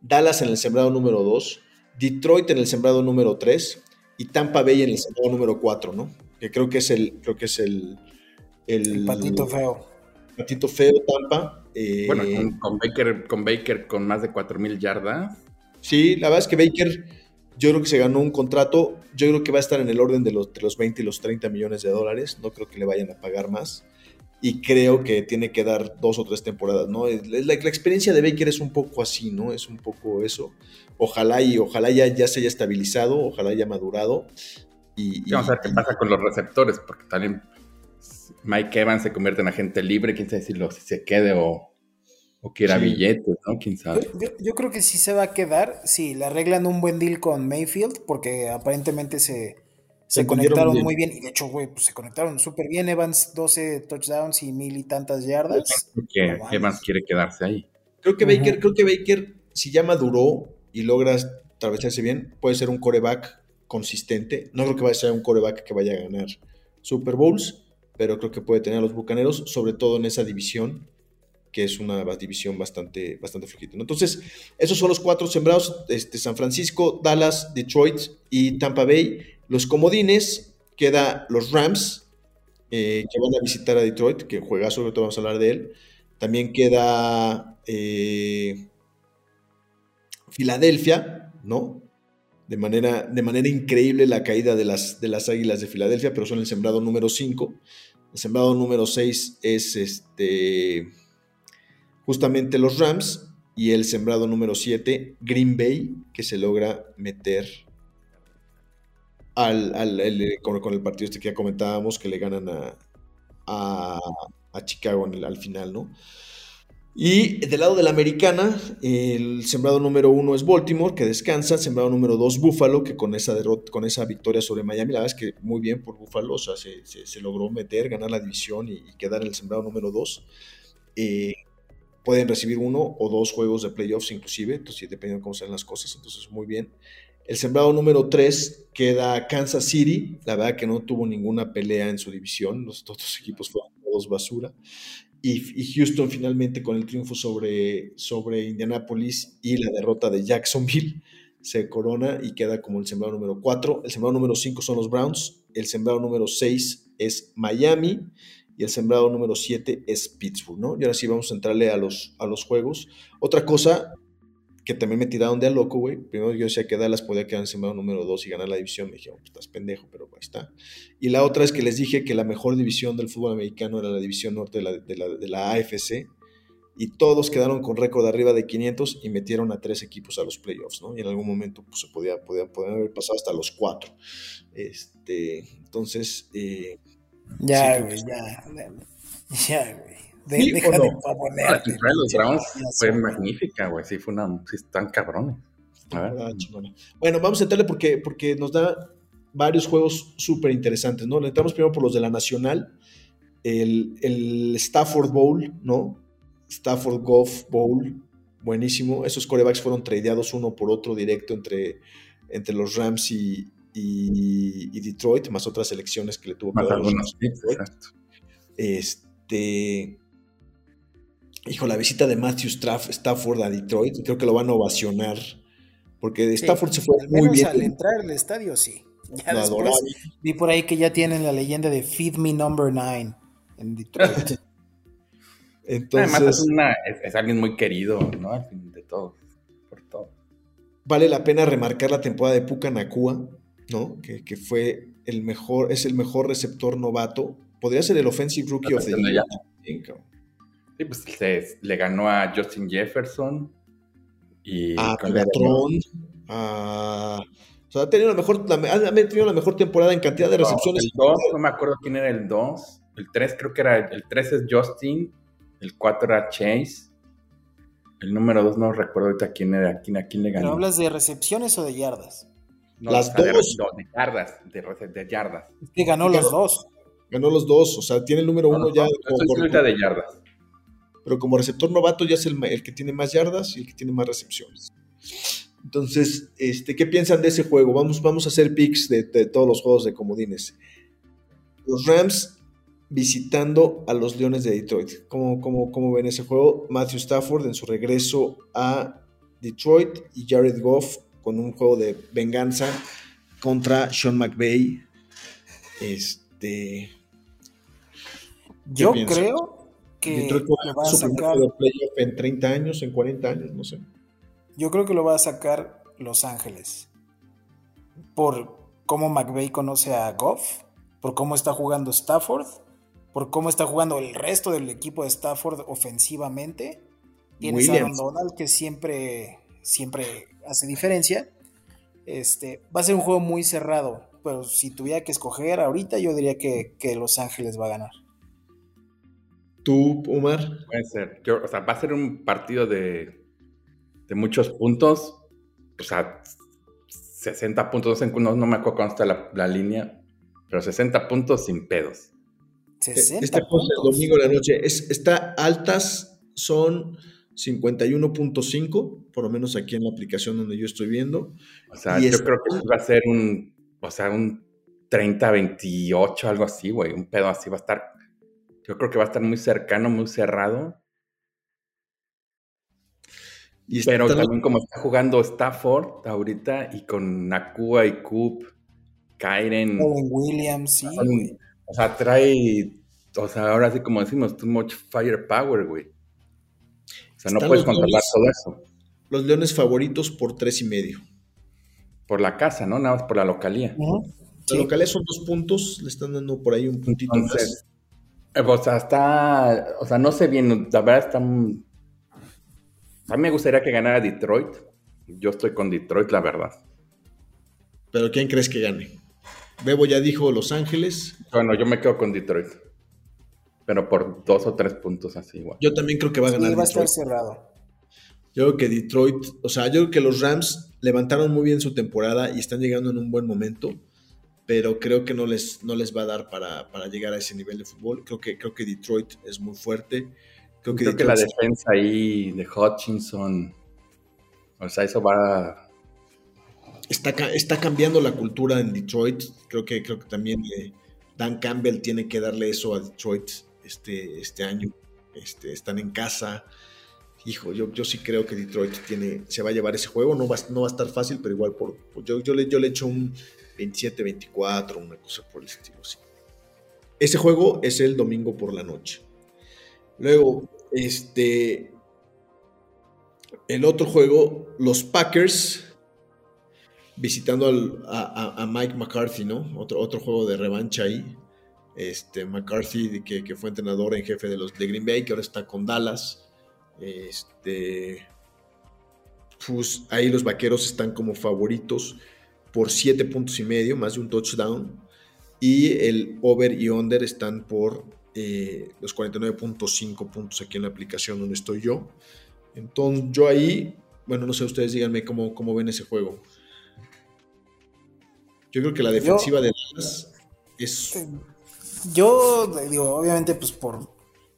Dallas en el sembrado número 2. Detroit en el sembrado número 3. Y Tampa Bay en el sembrado número 4, ¿no? Que creo que es el. Creo que es el, el, patito feo. Patito feo, Tampa. Eh, bueno, con, Baker, con Baker con más de 4.000 yardas. Sí, la verdad es que Baker yo creo que se ganó un contrato, yo creo que va a estar en el orden de los, 20 y los 30 millones de dólares, no creo que le vayan a pagar más. Y creo que tiene que dar dos o tres temporadas, ¿no? La, experiencia de Baker es un poco así, ¿no? Es un poco eso. Ojalá y ojalá ya, ya se haya estabilizado, ojalá haya madurado. Y, Vamos a ver qué pasa con los receptores, porque también Mike Evans se convierte en agente libre, quién sabe si, lo, si se quede o, o que era billetes, ¿no? ¿Quién sabe? Yo, creo que sí se va a quedar si le arreglan un buen deal con Mayfield, porque aparentemente se, se, conectaron muy bien. Y de hecho, güey, pues se conectaron súper bien. Evans, 12 touchdowns y mil y tantas yardas. Que Evans quiere quedarse ahí. Creo que Baker, creo que Baker, si ya maduró y logras atravesarse bien, puede ser un coreback consistente. No creo que vaya a ser un coreback que vaya a ganar Super Bowls, pero creo que puede tener a los bucaneros, sobre todo en esa división que es una división bastante, bastante flojita. Entonces, esos son los cuatro sembrados, este, San Francisco, Dallas, Detroit y Tampa Bay. Los comodines, queda los Rams, eh, que van a visitar a Detroit, que juega sobre todo vamos a hablar de él. También queda eh, Filadelfia, ¿no? De manera, de manera increíble la caída de las, de las Águilas de Filadelfia, pero son el sembrado número 5. El sembrado número 6 es este justamente los Rams y el sembrado número 7, Green Bay, que se logra meter al, con, el partido este que ya comentábamos, que le ganan a, a, Chicago al final, ¿no? Y del lado de la americana, el sembrado número uno es Baltimore, que descansa. Sembrado número dos, Buffalo, que con esa, derrota, con esa victoria sobre Miami, la verdad es que muy bien por Buffalo, o sea, se, logró meter, ganar la división y, quedar en el sembrado número dos. Eh, pueden recibir uno o dos juegos de playoffs inclusive, entonces dependiendo de cómo sean las cosas, entonces muy bien. El sembrado número 3 queda Kansas City, la verdad que no tuvo ninguna pelea en su división, los otros equipos fueron todos basura. Y, Houston finalmente con el triunfo sobre, sobre Indianapolis y la derrota de Jacksonville, se corona y queda como el sembrado número 4. El sembrado número 5 son los Browns, el sembrado número 6 es Miami el sembrado número 7 es Pittsburgh, ¿no? Y ahora sí vamos a entrarle a los, a los juegos. Otra cosa que también me tiraron de a loco, güey. Primero yo decía que Dallas podía quedar en sembrado número 2 y ganar la división. Me dijeron, estás pendejo, pero ahí está. Y la otra es que les dije que la mejor división del fútbol americano era la división norte de la, de la, AFC y todos quedaron con récord arriba de 500 y metieron a tres equipos a los playoffs, ¿no? Y en algún momento pues, se podía, podía, haber pasado hasta los cuatro. Este, entonces... Eh, ya, güey, ya. Ya, güey. De, sí, deja bueno, de La de los Browns fue magnífica, güey. Sí, fue una. Sí, están cabrones. bueno, vamos a entrarle porque, porque nos da varios juegos súper interesantes, ¿no? Le entramos primero por los de la Nacional, el, el Stafford Bowl, ¿no? Stafford Golf Bowl, buenísimo. Esos corebacks fueron tradeados uno por otro directo entre, entre los Rams y, y, Detroit, más otras selecciones que le tuvo que dar. Algunos, este. Hijo, la visita de Matthew Stafford a Detroit, creo que lo van a ovacionar. Porque Stafford se fue muy bien. Al entrar al estadio, sí. Ya después, vi por ahí que ya tienen la leyenda de Feed Me Number 9 en Detroit. Además es, alguien muy querido, ¿no? Al fin de todo, por todo. Vale la pena remarcar la temporada de Puka Nakua, ¿no? Que, fue el mejor, es el mejor receptor novato. Podría ser el Offensive Rookie of the Year. Sí, pues le ganó a Justin Jefferson y a Megatron, a... O sea, ha tenido, la mejor, ha tenido la mejor temporada en cantidad de recepciones. el 2, no me acuerdo quién era el 2. El 3 creo que era, el 3 es Justin el 4 era Chase. El número 2 no recuerdo ahorita quién era, quién, a quién le ganó. ¿Pero hablas de recepciones o de yardas? Las dos. De, yardas, de, yardas. Es que ganó los dos. Ganó los dos, o sea, tiene el número uno ya. Como, de yardas. Pero como receptor novato ya es el, que tiene más yardas y el que tiene más recepciones. Entonces, este, ¿qué piensan de ese juego? Vamos, vamos a hacer picks de, de todos los juegos de comodines. Los Rams visitando a los Leones de Detroit. ¿Cómo, cómo, ven ese juego? Matthew Stafford en su regreso a Detroit y Jared Goff con un juego de venganza contra Sean McVay. Este. Yo creo que Detroit va a sacar en 30 años, en 40 años, no sé. Yo creo que lo va a sacar Los Ángeles. Por cómo McVay conoce a Goff, por cómo está jugando Stafford por cómo está jugando el resto del equipo de Stafford ofensivamente. Tienes a Aaron Donald, que siempre, siempre hace diferencia. Este, va a ser un juego muy cerrado, pero si tuviera que escoger ahorita, yo diría que, Los Ángeles va a ganar. ¿Tú, Omar? Puede ser. o sea, va a ser un partido de, de muchos puntos. O sea, 60 puntos, no, no me acuerdo cuánto está la, la línea, pero 60 puntos sin pedos. Este post el domingo de la noche es, está altas, son 51.5, por lo menos aquí en la aplicación donde yo estoy viendo. O sea, yo creo que va a ser un, o sea, un 30-28, algo así, güey, un pedo así va a estar. Yo creo que va a estar muy cercano, muy cerrado. Pero también como está jugando Stafford ahorita y con Nakua y Coop, Kyren. Williams, sí. O sea, trae, o sea, ahora sí como decimos, too much firepower, güey. O sea, no puedes controlar todo eso. Los leones favoritos por tres y medio. Por la casa, ¿no? Nada más por la localía. La localía son dos puntos, le están dando por ahí un puntito más. Eh, o sea, está, o sea, no sé bien, la verdad está... A mí me gustaría que ganara Detroit. Yo estoy con Detroit, la verdad. ¿Pero quién crees que gane? Bebo ya dijo Los Ángeles. Bueno, yo me quedo con Detroit. Pero por dos o tres puntos así igual. Yo también creo que va a ganar. Sí, va a estar cerrado. Yo creo que Detroit, o sea, yo creo que los Rams levantaron muy bien su temporada y están llegando en un buen momento, pero creo que no les, no les va a dar para, llegar a ese nivel de fútbol. Creo que, creo que Detroit es muy fuerte. Creo que, creo que la defensa ahí de Hutchinson, o sea, eso va, está, está cambiando la cultura en Detroit. Creo que, creo que también eh, Dan Campbell tiene que darle eso a Detroit este, este año. Este, están en casa. hijo, yo, yo sí creo que Detroit tiene, se va a llevar ese juego. No va, no va a estar fácil, pero igual por, yo, yo, le, yo le echo un 27-24, una cosa por el estilo. Ese juego es el domingo por la noche. Luego, este, el otro juego, los Packers visitando a, Mike McCarthy, ¿no? Otro, otro juego de revancha ahí. Este, McCarthy, que, que, fue entrenador en jefe de los de Green Bay, que ahora está con Dallas. Este, pues ahí los vaqueros están como favoritos por 7 puntos y medio, más de un touchdown. Y el over y under están por eh, los 49.5 puntos aquí en la aplicación donde estoy yo. Entonces yo ahí, bueno, no sé, ustedes díganme cómo, cómo ven ese juego. Yo creo que la defensiva de Dallas es... Yo digo, obviamente, pues por,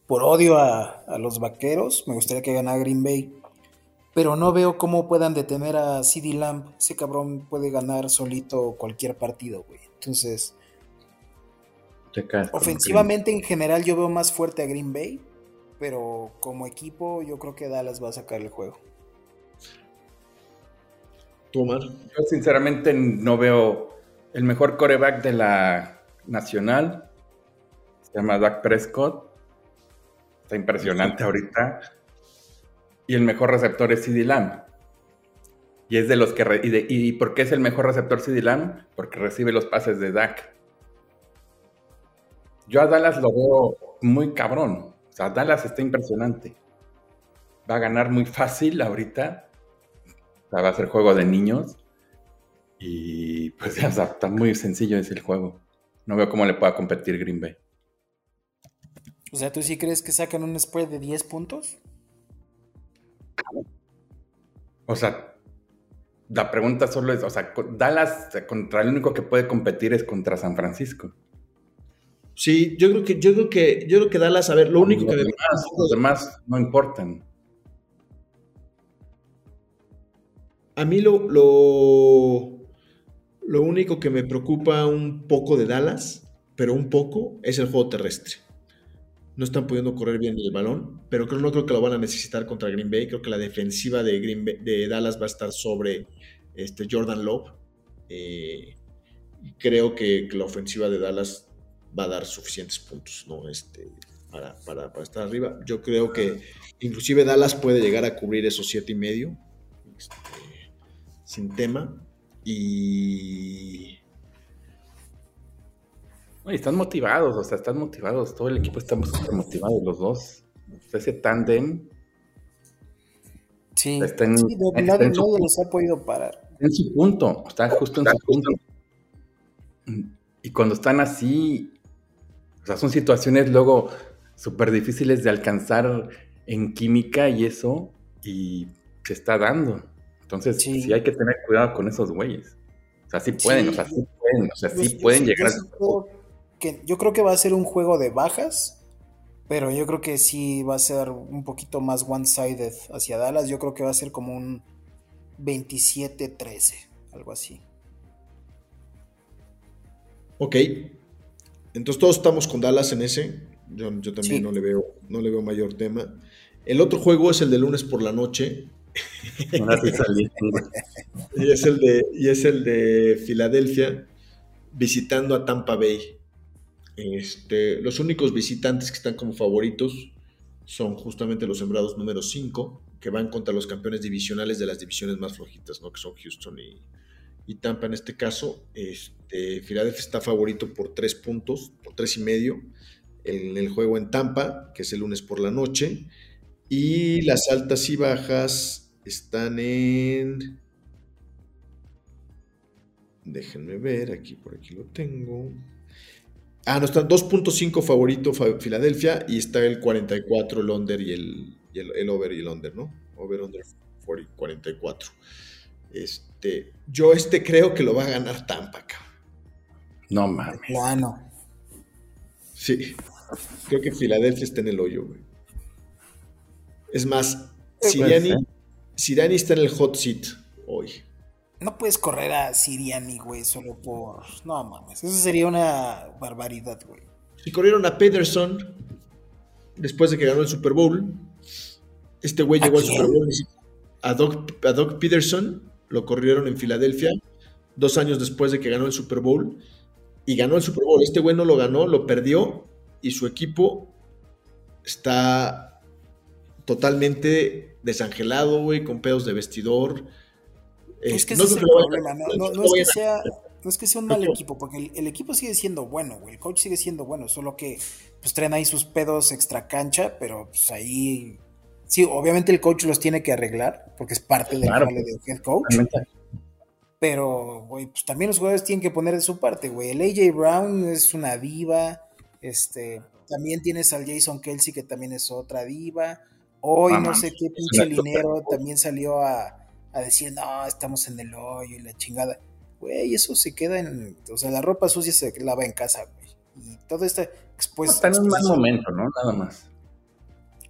por odio a, los vaqueros, me gustaría que ganara Green Bay. Pero no veo cómo puedan detener a CD Lamb. Ese cabrón puede ganar solito cualquier partido, güey. Entonces, ofensivamente en general yo veo más fuerte a Green Bay. Pero como equipo yo creo que Dallas va a sacar el juego. ¿Tú, Yo sinceramente no veo el mejor coreback de la nacional. Se llama Dak Prescott. Está impresionante ahorita. Y el mejor receptor es CD Lamb. Y es de los que. y, por qué es el mejor receptor CD Lamb? Porque recibe los pases de Dak. Yo a Dallas lo veo muy cabrón. O sea, Dallas está impresionante. Va a ganar muy fácil ahorita. O sea, va a ser juego de niños. Y pues ya está muy sencillo ese el juego. No veo cómo le pueda competir Green Bay. O sea, ¿tú sí crees que sacan un spread de 10 puntos? O sea, la pregunta solo es, o sea, Dallas contra el único que puede competir es contra San Francisco. Sí, yo creo que, yo creo que, yo creo que Dallas, a ver, lo único que los demás no importan. A mí lo, lo, lo único que me preocupa un poco de Dallas, pero un poco, es el juego terrestre. No están pudiendo correr bien el balón, pero creo, no creo que lo van a necesitar contra Green Bay. Creo que la defensiva de, Green de Dallas va a estar sobre este, Jordan Love. Eh, creo que, la ofensiva de Dallas va a dar suficientes puntos ¿no? este, para, estar arriba. Yo creo que inclusive Dallas puede llegar a cubrir esos siete y medio este, sin tema. Y... están motivados, o sea, están motivados. Todo el equipo está súper motivado, los dos. Ese tándem. Sí, está en, sí, de nadie, los ha podido parar. En su punto, está justo en su punto. Y cuando están así, o sea, son situaciones luego súper difíciles de alcanzar en química y eso, y se está dando. Entonces, sí. hay que tener cuidado con esos güeyes. O sea, sí pueden, o sea, sí pueden, o sea, sí pueden llegar a... Que, yo creo que va a ser un juego de bajas, pero yo creo que sí va a ser un poquito más one-sided hacia Dallas. Yo creo que va a ser como un 27-13, algo así. Ok. Entonces todos estamos con Dallas en ese. Yo, también no, le veo, no le veo mayor tema. El otro juego es el de lunes por la noche, y, es el de, y es el de Filadelfia visitando a Tampa Bay. Este, los únicos visitantes que están como favoritos son justamente los sembrados número 5, que van contra los campeones divisionales de las divisiones más flojitas, ¿no? que son Houston y, Tampa en este caso. Este, Filadelfia está favorito por 3 puntos, por 3 y medio, en el juego en Tampa, que es el lunes por la noche. Y las altas y bajas están en... Déjenme ver, aquí por aquí lo tengo. Ah, no, están 2.5 favorito Filadelfia y está el 44 el under y el, el, over y el under, ¿no? Over under 44. Este, yo este creo que lo va a ganar Tampa, cabrón. No mames. Bueno. Sí. Creo que Filadelfia está en el hoyo, güey. Es más, Siriani, Siriani está en el hot seat hoy. No puedes correr a Siriani, güey, solo por. No mames. Eso sería una barbaridad, güey. Si corrieron a Pederson después de que ganó el Super Bowl. Este güey llegó al Super Bowl. A Doc, a Doc Peterson lo corrieron en Filadelfia dos años después de que ganó el Super Bowl. Y ganó el Super Bowl. Este güey no lo ganó, lo perdió. Y su equipo está totalmente desangelado, güey, con pedos de vestidor. Es que ese es el problema, no, es que sea, no es que sea un mal equipo, porque el, equipo sigue siendo bueno, güey, el coach sigue siendo bueno, solo que pues traen ahí sus pedos extra cancha, pero pues ahí, sí, obviamente el coach los tiene que arreglar, porque es parte del claro, del head coach. Pero, güey, pues también los jugadores tienen que poner de su parte, güey. El AJ Brown es una diva, este, también tienes al Jason Kelsey, que también es otra diva. Hoy no sé qué pinche linero también salió a, decir, no, estamos en el hoyo y la chingada. Güey, eso se queda en. O sea, la ropa sucia se lava en casa, güey. Y todo este expuesto. está en un mal momento, ¿no? Nada más.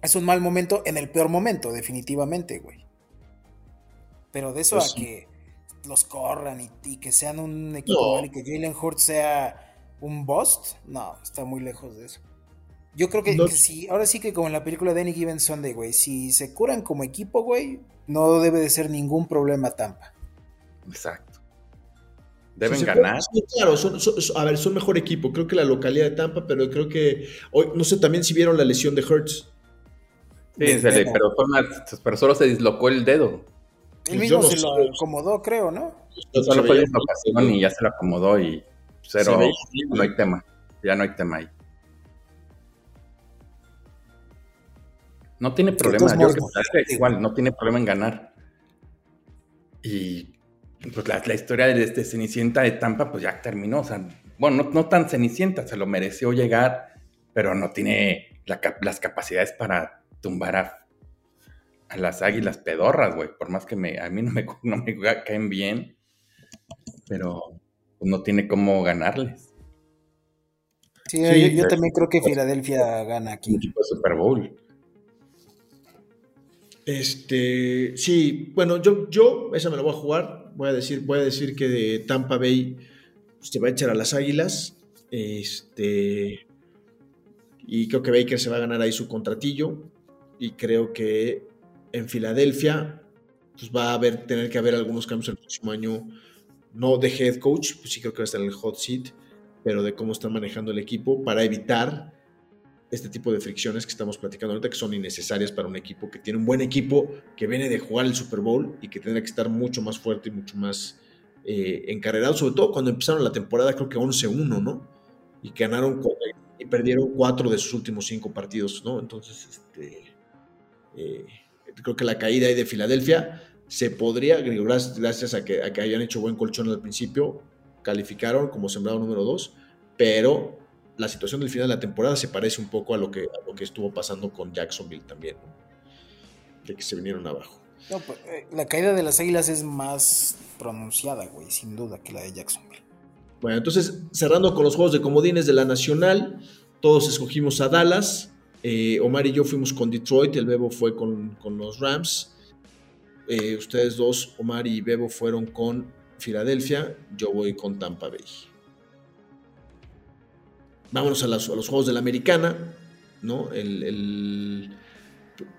Es un mal momento en el peor momento, definitivamente, güey. Pero de eso pues a que los corran y, que sean un equipo y que Jalen Hurts sea un bust, no, está muy lejos de eso. Yo creo que, sí, ahora sí que como en la película de Any Given Sunday, güey, si se curan como equipo, güey, no debe de ser ningún problema Tampa. Exacto. Deben ganar. claro, a ver, son mejor equipo. Creo que la localidad de Tampa, pero creo que hoy, no sé también si vieron la lesión de Hertz. Sí, pero, pero, solo se dislocó el dedo. Él mismo se lo acomodó, creo, ¿no? Solo fue dislocación y ya se lo acomodó y cero, no hay tema. Ya no hay tema ahí. No tiene problema, yo que igual, no tiene problema en ganar. Y pues la, historia de, este Cenicienta de Tampa, pues ya terminó. O sea, bueno, no, tan Cenicienta, se lo mereció llegar, pero no tiene las capacidades para tumbar a, las águilas pedorras, güey. Por más que me, a mí no me, no me caen bien, pero pues, no tiene cómo ganarles. Sí, yo, también creo que Filadelfia gana aquí. Un equipo de Super Bowl. Este, sí, bueno, yo, yo esa me la voy a jugar. Voy a decir, voy a decir que de Tampa Bay se va a echar a las Águilas. Este, y creo que Baker se va a ganar ahí su contratillo. Y creo que en Filadelfia pues va a haber, tener que haber algunos cambios el próximo año. No de head coach, pues sí creo que va a estar en el hot seat, pero de cómo están manejando el equipo para evitar este tipo de fricciones que estamos platicando ahorita, que son innecesarias para un equipo que tiene un buen equipo, que viene de jugar el Super Bowl y que tendrá que estar mucho más fuerte y mucho más eh, encarregado, sobre todo cuando empezaron la temporada, creo que 11-1, ¿no? Y ganaron y perdieron cuatro de sus últimos cinco partidos, ¿no? Entonces, este, eh, creo que la caída ahí de Filadelfia se podría, gracias, a, que, a que hayan hecho buen colchón al principio, calificaron como sembrado número dos, pero la situación del final de la temporada se parece un poco a lo que, lo que estuvo pasando con Jacksonville también, de que se vinieron abajo. Pues, eh, la caída de las Águilas es más pronunciada, güey, sin duda, que la de Jacksonville. Bueno, entonces, cerrando con los juegos de comodines de la Nacional, todos escogimos a Dallas. Eh, Omar y yo fuimos con Detroit, el Bebo fue con, los Rams. Eh, ustedes dos, Omar y Bebo, fueron con Filadelfia. Yo voy con Tampa Bay. Vámonos a, los juegos de la americana, ¿no? El,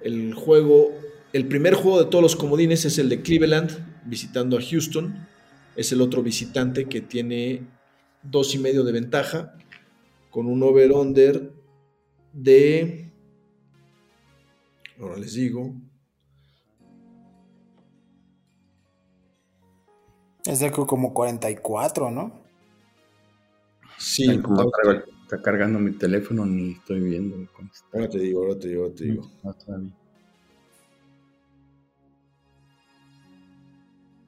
el, juego, el primer juego de todos los comodines es el de Cleveland, visitando a Houston. Es el otro visitante que tiene dos y medio de ventaja, con un over-under de. Ahora les digo. Es de como 44, ¿no? Sí, Está cargando mi teléfono, ni estoy viendo. Ahora te digo, ahora te digo, ahora te digo.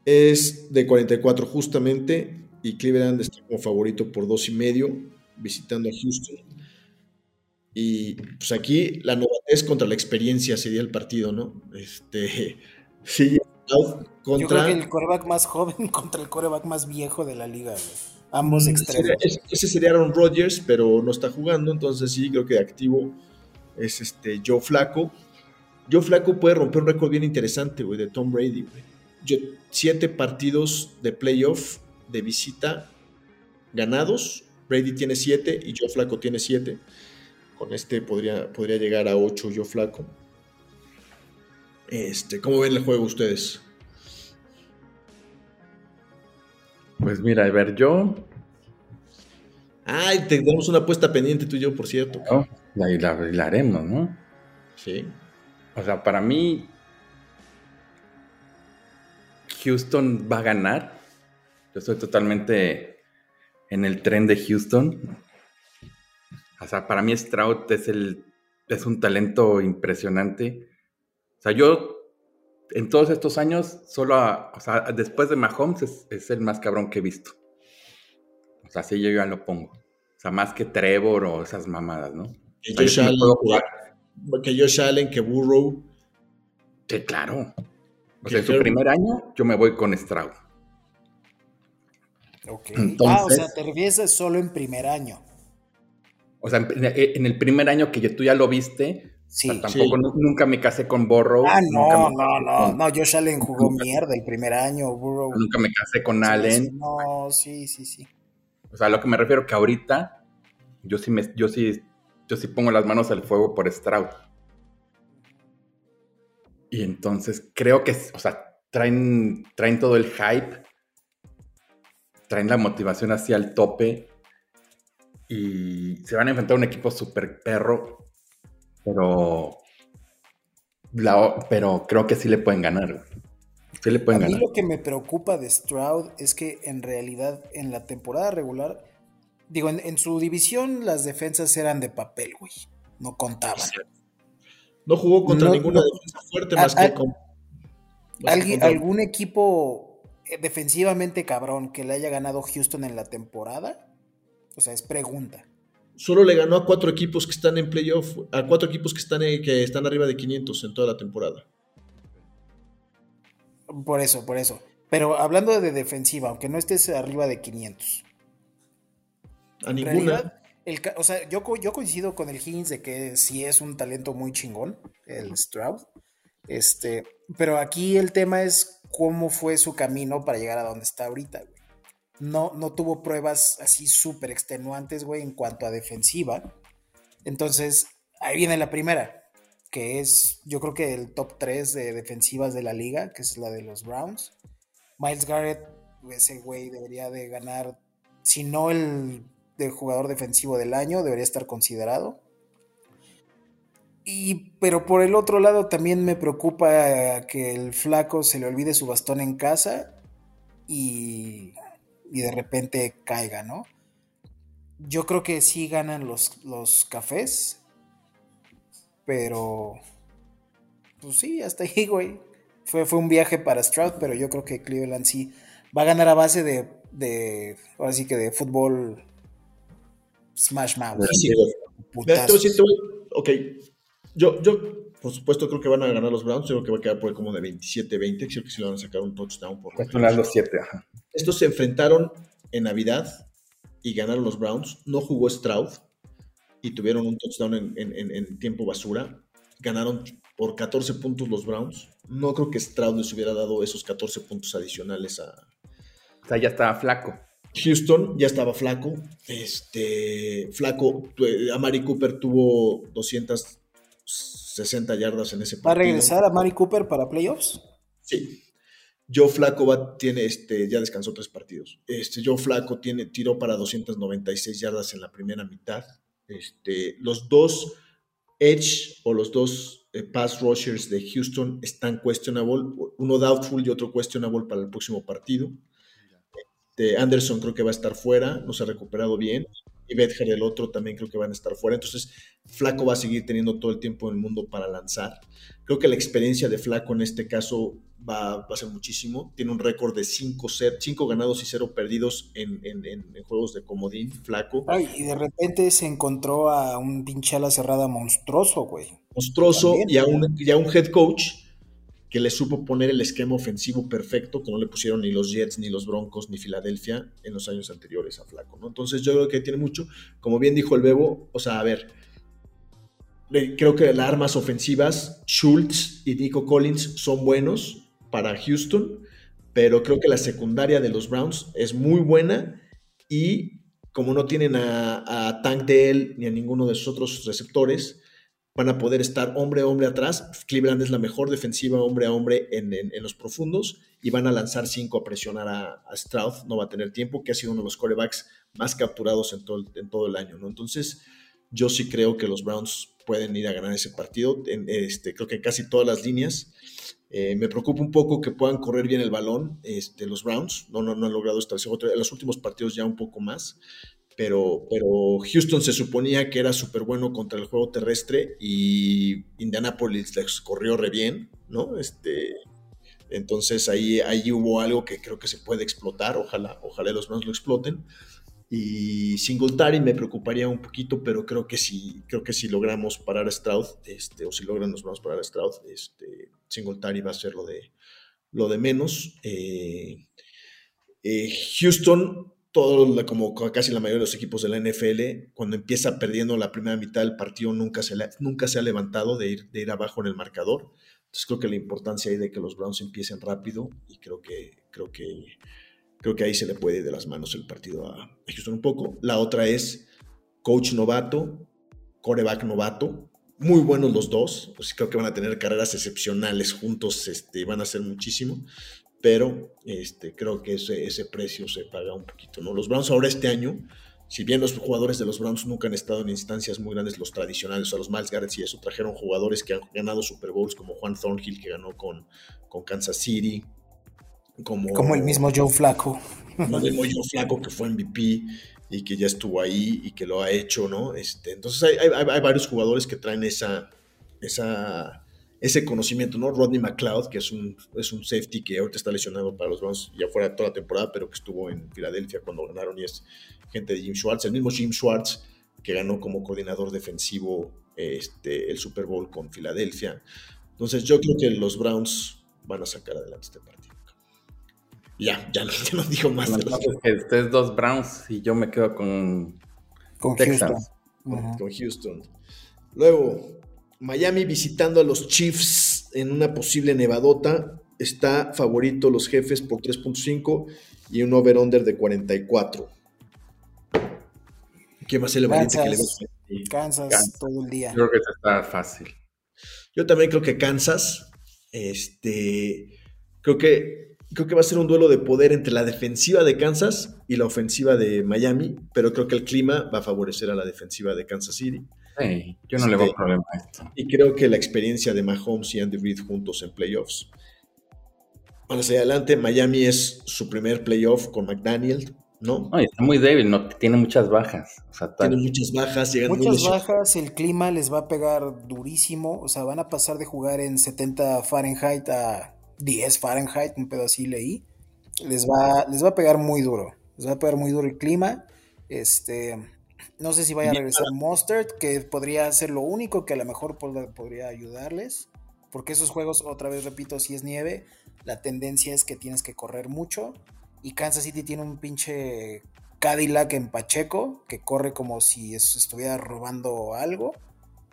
es de 44 justamente y Cleveland está como favorito por dos y medio visitando a Houston. Y pues aquí la novedad contra la experiencia sería el partido, ¿no? Este, sí, contra... Yo creo que el coreback más joven contra el coreback más viejo de la liga. Ambos extremos. ese sería Aaron Rodgers, pero no está jugando, entonces sí, creo que activo es este Joe Flaco. Joe Flaco puede romper un récord bien interesante, güey, de Tom Brady, güey. siete partidos de playoff de visita ganados. Brady tiene siete y Joe Flaco tiene siete. Con este podría, podría llegar a ocho Joe Flaco. Este, ¿Cómo ven el juego ustedes? Pues mira, a ver, yo. Ay, tenemos una apuesta pendiente tú y yo, por cierto. la, la, haremos, ¿no? Sí. O sea, para mí, Houston va a ganar. Yo estoy totalmente en el tren de Houston. O sea, para mí Stroud es, el, es un talento impresionante. O sea, yo en todos estos años, solo, o sea, después de Mahomes es, el más cabrón que he visto. O sea, así yo ya lo pongo. O sea, más que Trevor o esas mamadas, ¿no? Que, Josh, Allen, que Josh Allen, que Burrow. Que claro. O sea, en su primer año yo me voy con Stroud. Ok. ah, o sea, te refieres solo en primer año. O sea, en, el primer año que tú ya lo viste, Sí, tampoco nunca me casé con Burrow. Ah, no, no, no, no, Josh Allen jugó mierda el primer año, Burrow. Nunca me casé con Allen. No, sí, sí, sí. O sea, a lo que me refiero que ahorita yo sí me, yo sí, yo sí pongo las manos al fuego por Stroud. Y entonces creo que, o sea, traen, traen todo el hype, traen la motivación hacia el tope y se van a enfrentar a un equipo súper perro pero, pero creo que sí le pueden ganar. Sí le pueden a mí lo que me preocupa de Stroud es que en realidad en la temporada regular, digo, en, su división las defensas eran de papel, güey. No contaban. No jugó contra ninguna defensa fuerte más que con. ¿Algún equipo eh, defensivamente cabrón que le haya ganado Houston en la temporada? O sea, es pregunta solo le ganó a cuatro equipos que están en playoff, a cuatro equipos que están, que están arriba de 500 en toda la temporada. Por eso, por eso. Pero hablando de defensiva, aunque no estés arriba de 500. A ninguna. o sea, yo, yo coincido con el Higgins de que sí es un talento muy chingón, el Stroud. Este, pero aquí el tema es cómo fue su camino para llegar a donde está ahorita, güey no, no tuvo pruebas así súper extenuantes, güey, en cuanto a defensiva. Entonces, ahí viene la primera, que es, yo creo que el top 3 de defensivas de la liga, que es la de los Browns. Miles Garrett, ese güey debería de ganar, si no el jugador defensivo del año, debería estar considerado. Y, pero por el otro lado también me preocupa que el flaco se le olvide su bastón en casa y y de repente caiga, ¿no? Yo creo que sí ganan los, los cafés, pero pues sí, hasta ahí, güey. Fue, fue un viaje para Stroud, pero yo creo que Cleveland sí va a ganar a base de, de ahora sí que de fútbol Smash Mouth. ok, yo, yo por supuesto, creo que van a ganar los Browns. Creo que va a quedar por como de 27-20. Creo que sí le van a sacar un touchdown por los 7, Estos se enfrentaron en Navidad y ganaron los Browns. No jugó Stroud y tuvieron un touchdown en, tiempo basura. Ganaron por 14 puntos los Browns. No creo que Stroud les hubiera dado esos 14 puntos adicionales a. O sea, ya estaba flaco. Houston ya estaba flaco. Este, flaco, eh, Amari Cooper tuvo 200 60 yardas en ese partido. ¿Va a regresar a Mari Cooper para playoffs? Sí. Joe Flaco va, tiene, este, ya descansó tres partidos. Este, Joe Flaco tiene, tiró para 296 yardas en la primera mitad. Este, los dos Edge o los dos eh, pass rushers de Houston están questionable, uno doubtful y otro questionable para el próximo partido. Este, Anderson creo que va a estar fuera, no se ha recuperado bien y Bedger el otro también creo que van a estar fuera. Entonces, Flaco va a seguir teniendo todo el tiempo en el mundo para lanzar. Creo que la experiencia de Flaco en este caso va, a ser muchísimo. Tiene un récord de 5 cinco, ganados y 0 perdidos en, juegos de comodín, Flaco. Ay, y de repente se encontró a un pinche ala cerrada monstruoso, güey. Monstruoso y a, un, y a un head coach que le supo poner el esquema ofensivo perfecto, que no le pusieron ni los Jets, ni los Broncos, ni Filadelfia en los años anteriores a Flaco, ¿no? Entonces yo creo que tiene mucho, como bien dijo el Bebo, o sea, a ver, creo que las armas ofensivas, Schultz y Nico Collins son buenos para Houston, pero creo que la secundaria de los Browns es muy buena y como no tienen a, a Tank Dell ni a ninguno de sus otros receptores, van a poder estar hombre a hombre atrás. Cleveland es la mejor defensiva hombre a hombre en, los profundos y van a lanzar cinco a presionar a, Stroud. No va a tener tiempo, que ha sido uno de los corebacks más capturados en todo, en todo el año. ¿no? Entonces, yo sí creo que los Browns pueden ir a ganar ese partido. este, creo que en casi todas las líneas. Eh, me preocupa un poco que puedan correr bien el balón este, los Browns. No, no, no han logrado establecer En los últimos partidos ya un poco más. Pero, pero Houston se suponía que era súper bueno contra el juego terrestre y Indianapolis les corrió re bien, ¿no? Este, entonces ahí, ahí hubo algo que creo que se puede explotar. Ojalá, ojalá los Browns lo exploten. Y Singletary me preocuparía un poquito, pero creo que si, creo que si logramos parar a Stroud, este, o si logran nos vamos parar a Stroud, este, Singletary va a ser lo de, lo de menos. Eh, eh, Houston, todo, como casi la mayoría de los equipos de la NFL, cuando empieza perdiendo la primera mitad del partido, nunca se, nunca se ha levantado de ir, de ir abajo en el marcador. Entonces creo que la importancia ahí de que los Browns empiecen rápido y creo que, creo que Creo que ahí se le puede ir de las manos el partido a Houston un poco. La otra es coach novato, coreback novato. Muy buenos los dos. Pues creo que van a tener carreras excepcionales juntos. Este, van a ser muchísimo. Pero este, creo que ese, ese precio se paga un poquito. ¿no? Los Browns ahora este año, si bien los jugadores de los Browns nunca han estado en instancias muy grandes, los tradicionales, o los Miles Garrett y eso, trajeron jugadores que han ganado Super Bowls como Juan Thornhill, que ganó con, con Kansas City, como, el mismo Joe Flaco. Como el mismo Joe Flaco que fue MVP y que ya estuvo ahí y que lo ha hecho, ¿no? Este, entonces hay, hay, varios jugadores que traen esa, esa, ese conocimiento, ¿no? Rodney McLeod, que es un, es un safety que ahorita está lesionado para los Browns ya fuera toda la temporada, pero que estuvo en Filadelfia cuando ganaron y es gente de Jim Schwartz. El mismo Jim Schwartz que ganó como coordinador defensivo este, el Super Bowl con Filadelfia. Entonces yo creo que los Browns van a sacar adelante este partido. Ya, ya no, ya digo más. ustedes dos Browns y yo me quedo con, con Houston. Con, Houston. Luego, Miami visitando a los Chiefs en una posible nevadota. Está favorito los jefes por 3.5 y un over-under de 44. ¿Quién va a ser el valiente que le va a Kansas, Kansas, todo el día. Creo que está fácil. Yo también creo que Kansas. Este. Creo que creo que va a ser un duelo de poder entre la defensiva de Kansas y la ofensiva de Miami, pero creo que el clima va a favorecer a la defensiva de Kansas City. Sí, yo no le veo este, problema a esto. Y creo que la experiencia de Mahomes y Andy Reid juntos en playoffs. Bueno, hacia adelante, Miami es su primer playoff con McDaniel, ¿no? está muy débil, no tiene muchas bajas. tiene muchas bajas, llegan Muchas bajas, el clima les va a pegar durísimo, o sea, van a pasar de jugar en 70 Fahrenheit a 10 Fahrenheit, un pedo así leí. Les va, les va a pegar muy duro. Les va a pegar muy duro el clima. Este, no sé si vaya a regresar Mustard, que podría ser lo único que a lo mejor podría ayudarles. Porque esos juegos, otra vez repito, si es nieve, la tendencia es que tienes que correr mucho. Y Kansas City tiene un pinche Cadillac en Pacheco, que corre como si estuviera robando algo.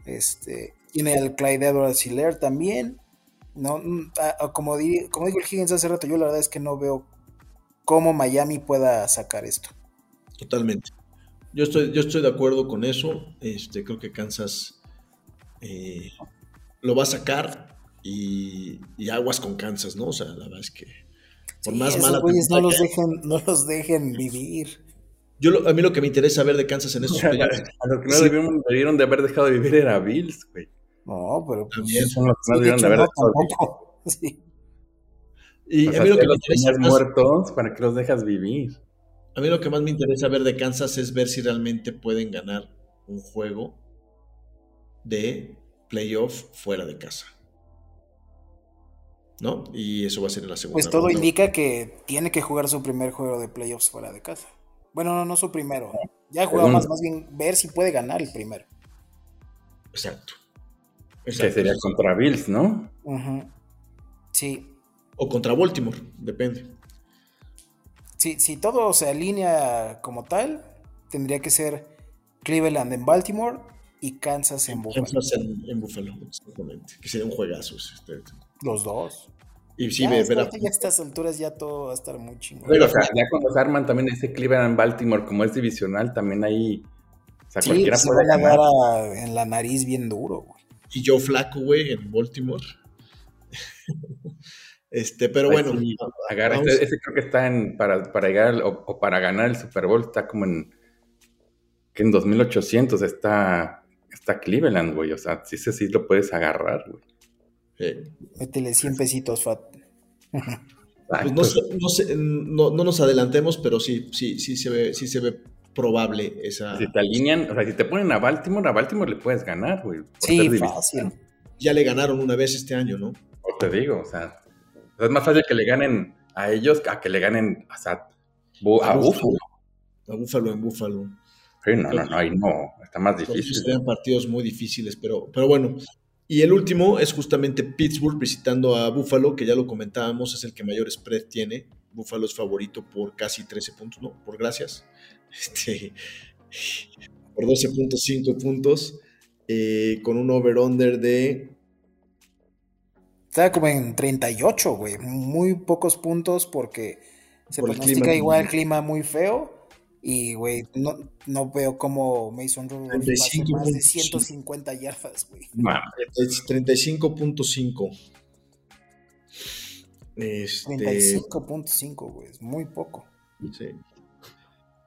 Este, tiene el Clyde Edwards Hiller también. No, mm, como, como dijo el Higgins hace rato, yo la verdad es que no veo cómo Miami pueda sacar esto. Totalmente. Yo estoy, yo estoy de acuerdo con eso. Este, creo que Kansas eh, lo va a sacar y, aguas con Kansas, ¿no? O sea, la verdad es que por más mala no los dejen, no los dejen vivir. Yo a mí lo que me interesa ver de Kansas en estos A lo que no debieron de haber dejado de vivir era Bills, güey. No, pero pues, también son los que no debieron de haber sí. Y a mí lo que me interesa muertos, ¿para que los dejas vivir? A mí lo que más me interesa ver de Kansas es ver si realmente pueden ganar un juego de playoff fuera de casa. ¿No? Y eso va a ser en la segunda. Pues todo indica que tiene que jugar su primer juego de playoffs fuera de casa. Bueno, no, no su primero. Ya jugado más, más bien ver si puede ganar el primero. Exacto. Que sería contra Bills, ¿no? Sí. O contra Baltimore, depende. Si todo se alinea como tal, tendría que ser Cleveland en Baltimore y Kansas en Buffalo. Kansas en, Buffalo, exactamente. Que sería un juegazo. Este. Los dos. Y sí, ya, ya a estas alturas ya todo va a estar muy chingón. Pero, o sea, ya cuando se arman también ese Cleveland en Baltimore, como es divisional, también ahí. O sea, sí, se puede van a en la nariz bien duro, güey. y yo flaco, güey, en Baltimore. Este, pero bueno. ese, creo que está en, para, para llegar o, para ganar el Super Bowl, está como en, que en 2800 está, está Cleveland, güey. O sea, sí, sí, sí lo puedes agarrar, güey. Métele 100 pesitos, Fat. Pues no, no, nos adelantemos, pero sí, sí, sí se ve, sí se ve probable esa. Si te alinean, o sea, si te ponen a Baltimore, a Baltimore le puedes ganar, güey. Sí, fácil. Ya le ganaron una vez este año, ¿no? O te digo, o sea, es más fácil que le ganen a ellos a que le ganen a, a, Búfalo. A Búfalo en Búfalo. Sí, no, no, no, ahí no, está más difícil. Serían partidos muy difíciles, pero, pero bueno, y el último es justamente Pittsburgh visitando a Buffalo, que ya lo comentábamos, es el que mayor spread tiene. Buffalo es favorito por casi 13 puntos, ¿no? Por gracias. Este, por 12.5 puntos, eh, con un over-under de... Está como en 38, güey. Muy pocos puntos porque se pronostica igual el clima muy feo y, güey, no, no veo cómo Mason Rudolph a más de 150 yardas, güey. 35.5. Este... 35.5, güey, es muy poco. Sí.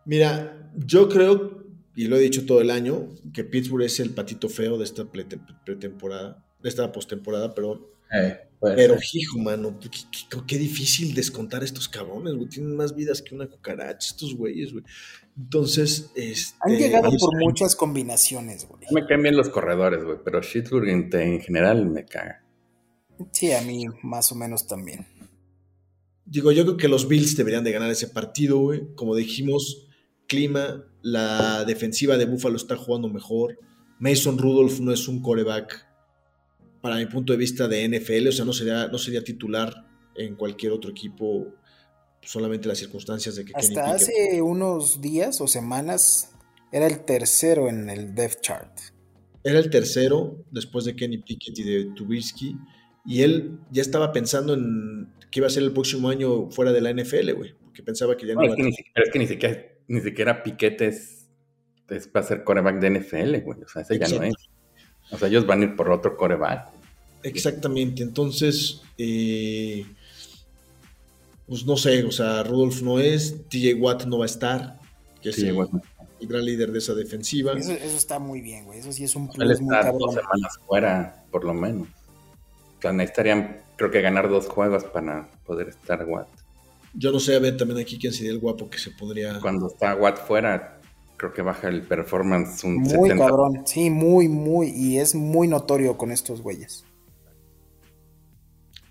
Mira, yo creo, y lo he dicho todo el año, que Pittsburgh es el patito feo de esta pretemporada, de esta postemporada, perdón. Eh, pero, hijo, mano, qué, difícil descontar estos cabrones, güey. Tienen más vidas que una cucaracha, estos güeyes, güey. Entonces, este, Han llegado por muchas combinaciones, güey. Me caen bien los corredores, güey, pero Shitburg en, general me caga. Sí, a mí más o menos también. Digo, yo creo que los Bills deberían de ganar ese partido, güey. Como dijimos, clima, la defensiva de Buffalo está jugando mejor. Mason Rudolph no es un coreback para mi punto de vista de NFL, o sea, no sería, no sería titular en cualquier otro equipo, solamente las circunstancias de que Hasta hace unos días o semanas era el tercero en el depth chart. Era el tercero después de Kenny Pickett y de Tubisky, y él ya estaba pensando en que iba a ser el próximo año fuera de la NFL, güey, porque pensaba que ya no, iba es, que pero es que ni siquiera, ni siquiera Pickett es, para ser coreback de NFL, güey, o sea, ese ya no es. O sea, ellos van a ir por otro coreback. Exactamente, entonces, eh, pues no sé, o sea, Rudolf no es, TJ Watt no va a estar, que es el, gran líder de esa defensiva. Eso, está muy bien, güey, eso sí es un plus muy dos semanas fuera, por lo menos. O sea, necesitarían, creo que ganar dos juegos para poder estar Watt. Yo no sé, a ver también aquí quién sería el guapo que se podría... Cuando está Watt fuera, creo que baja el performance un muy cabrón, sí, muy, muy, y es muy notorio con estos güeyes.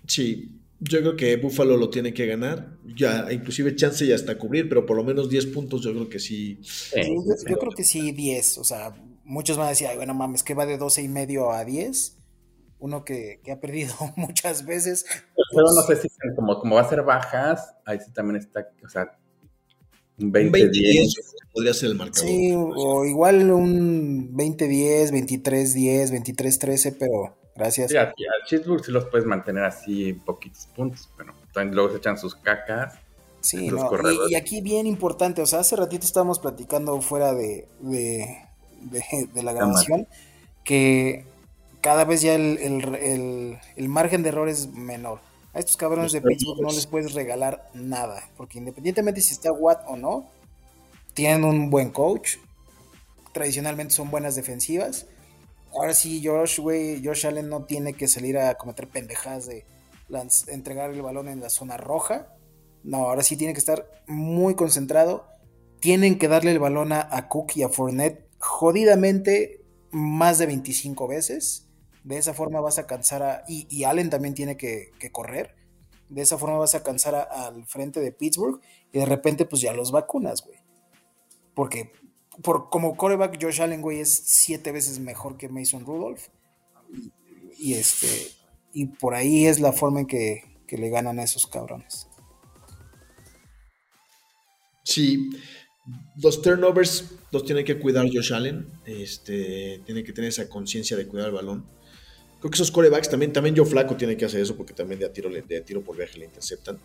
Sí, yo creo que Buffalo lo tiene que ganar, ya inclusive chance ya hasta cubrir, pero por lo menos 10 puntos yo creo que sí. yo, creo que sí 10, o sea, muchos van a decir, ay, bueno, mames, que va de 12 y medio a 10, uno que, ha perdido muchas veces. Pero no sé si como, como va a ser bajas, ahí sí también está, o sea, un 20-10 podría ser el marcador. Sí, o igual un 20-10, 23-10, 23-13, pero gracias. Sí, a, Cheeseburg sí los puedes mantener así poquitos puntos, pero también luego se echan sus cacas. Sí, no, y, aquí bien importante, o sea, hace ratito estábamos platicando fuera de, de, la grabación que cada vez ya el, el, el margen de error es menor. A estos cabrones de Pittsburgh no les puedes regalar nada, porque independientemente si está Watt o no, tienen un buen coach, tradicionalmente son buenas defensivas. Ahora sí, Josh, güey, Josh Allen no tiene que salir a cometer pendejadas de entregar el balón en la zona roja. No, ahora sí tiene que estar muy concentrado. Tienen que darle el balón a, Cook y a Fournette jodidamente más de 25 veces de esa forma vas a cansar a. Y, Allen también tiene que, correr. De esa forma vas a cansar al frente de Pittsburgh. Y de repente, pues ya los vacunas, güey. Porque por, como coreback, Josh Allen, güey, es siete veces mejor que Mason Rudolph. Y, este. Y por ahí es la forma en que, que le ganan a esos cabrones. Sí, los turnovers los tiene que cuidar Josh Allen. Este, tiene que tener esa conciencia de cuidar el balón. Creo que esos corebacks también, también Joe Flaco tiene que hacer eso porque también de tiro, de tiro por viaje le interceptan.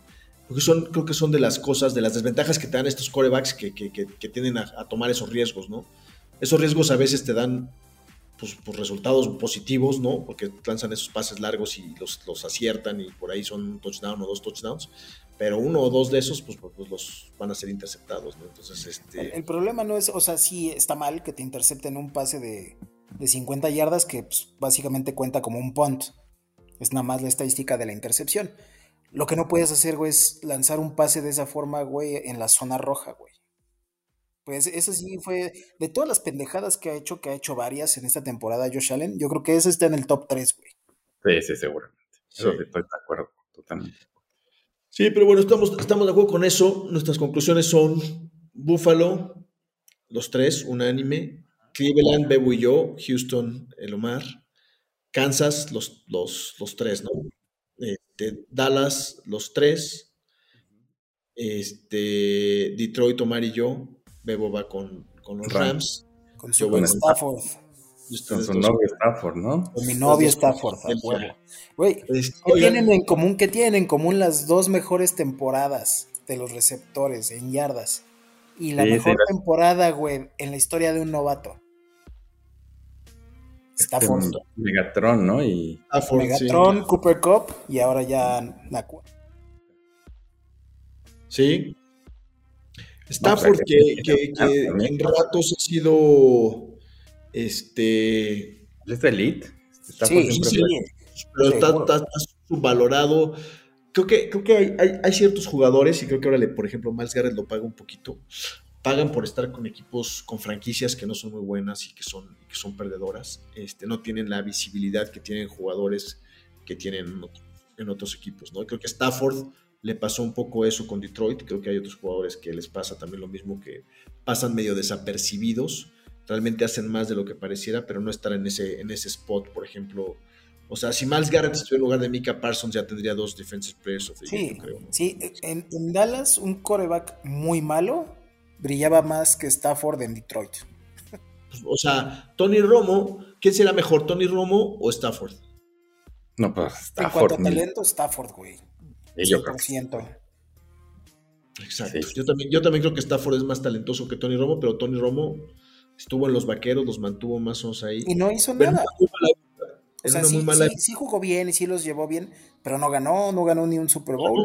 Porque son, creo que son de las cosas, de las desventajas que te dan estos corebacks que, que, que, tienden a, tomar esos riesgos, ¿no? Esos riesgos a veces te dan pues, pues, resultados positivos, ¿no? Porque lanzan esos pases largos y los, los aciertan y por ahí son un touchdown o dos touchdowns pero uno o dos de esos, pues, pues, pues, los van a ser interceptados, ¿no? Entonces, este... El, problema no es, o sea, sí está mal que te intercepten un pase de, de 50 yardas que pues, básicamente cuenta como un punt. Es nada más la estadística de la intercepción. Lo que no puedes hacer, güey, es lanzar un pase de esa forma, güey, en la zona roja, güey. Pues eso sí fue, de todas las pendejadas que ha hecho, que ha hecho varias en esta temporada Josh Allen, yo creo que ese está en el top 3, güey. Sí, sí, seguramente. estoy de acuerdo, totalmente. Sí, pero bueno, estamos, estamos de acuerdo con eso. Nuestras conclusiones son Buffalo, los tres, unánime. Cleveland, Bebo y yo. Houston, el Omar. Kansas, los, los, los tres, ¿no? Este, Dallas, los tres. Este, Detroit, Omar y yo. Bebo va con, con los Rams. Con su Stafford. Con su novio Stafford, ¿no? Con mi novio Stafford, a huevo. Güey, ¿qué tienen en común? ¿Qué tienen en común las dos mejores temporadas de los receptores en yardas? Y la mejor temporada, güey, en la historia de un novato. Este, Stafford. Megatron, ¿no? Y... Megatron, Cooper Cup y ahora ya Nakua. Sí. Stafford, que, que, que en ratos ha sido este. ¿Es elite? Está sí, sí, pero está, subvalorado. Creo que, creo que hay, hay, ciertos jugadores, y creo que ahora, por ejemplo, Miles Garrett lo paga un poquito. Pagan por estar con equipos, con franquicias que no son muy buenas y que son, que son perdedoras. Este, no tienen la visibilidad que tienen jugadores que tienen en otros equipos. ¿no? Creo que Stafford le pasó un poco eso con Detroit. Creo que hay otros jugadores que les pasa también lo mismo, que pasan medio desapercibidos realmente hacen más de lo que pareciera, pero no estar en ese, en ese spot, por ejemplo. O sea, si Miles Garrett estuviera en lugar de Mika Parsons, ya tendría dos Defensive Players of the sí, creo. Sí, en, Dallas, un coreback muy malo brillaba más que Stafford en Detroit. O sea, Tony Romo, ¿quién será mejor, Tony Romo o Stafford? No, pues Stafford. En cuanto a talento, Stafford, güey. yo creo. Exacto. Yo, también, yo también creo que Stafford es más talentoso que Tony Romo, pero Tony Romo estuvo en los vaqueros, los mantuvo más o menos ahí. Y no hizo nada. O sea, sí, sí, jugó bien y sí los llevó bien, pero no ganó, no ganó ni un Super Bowl.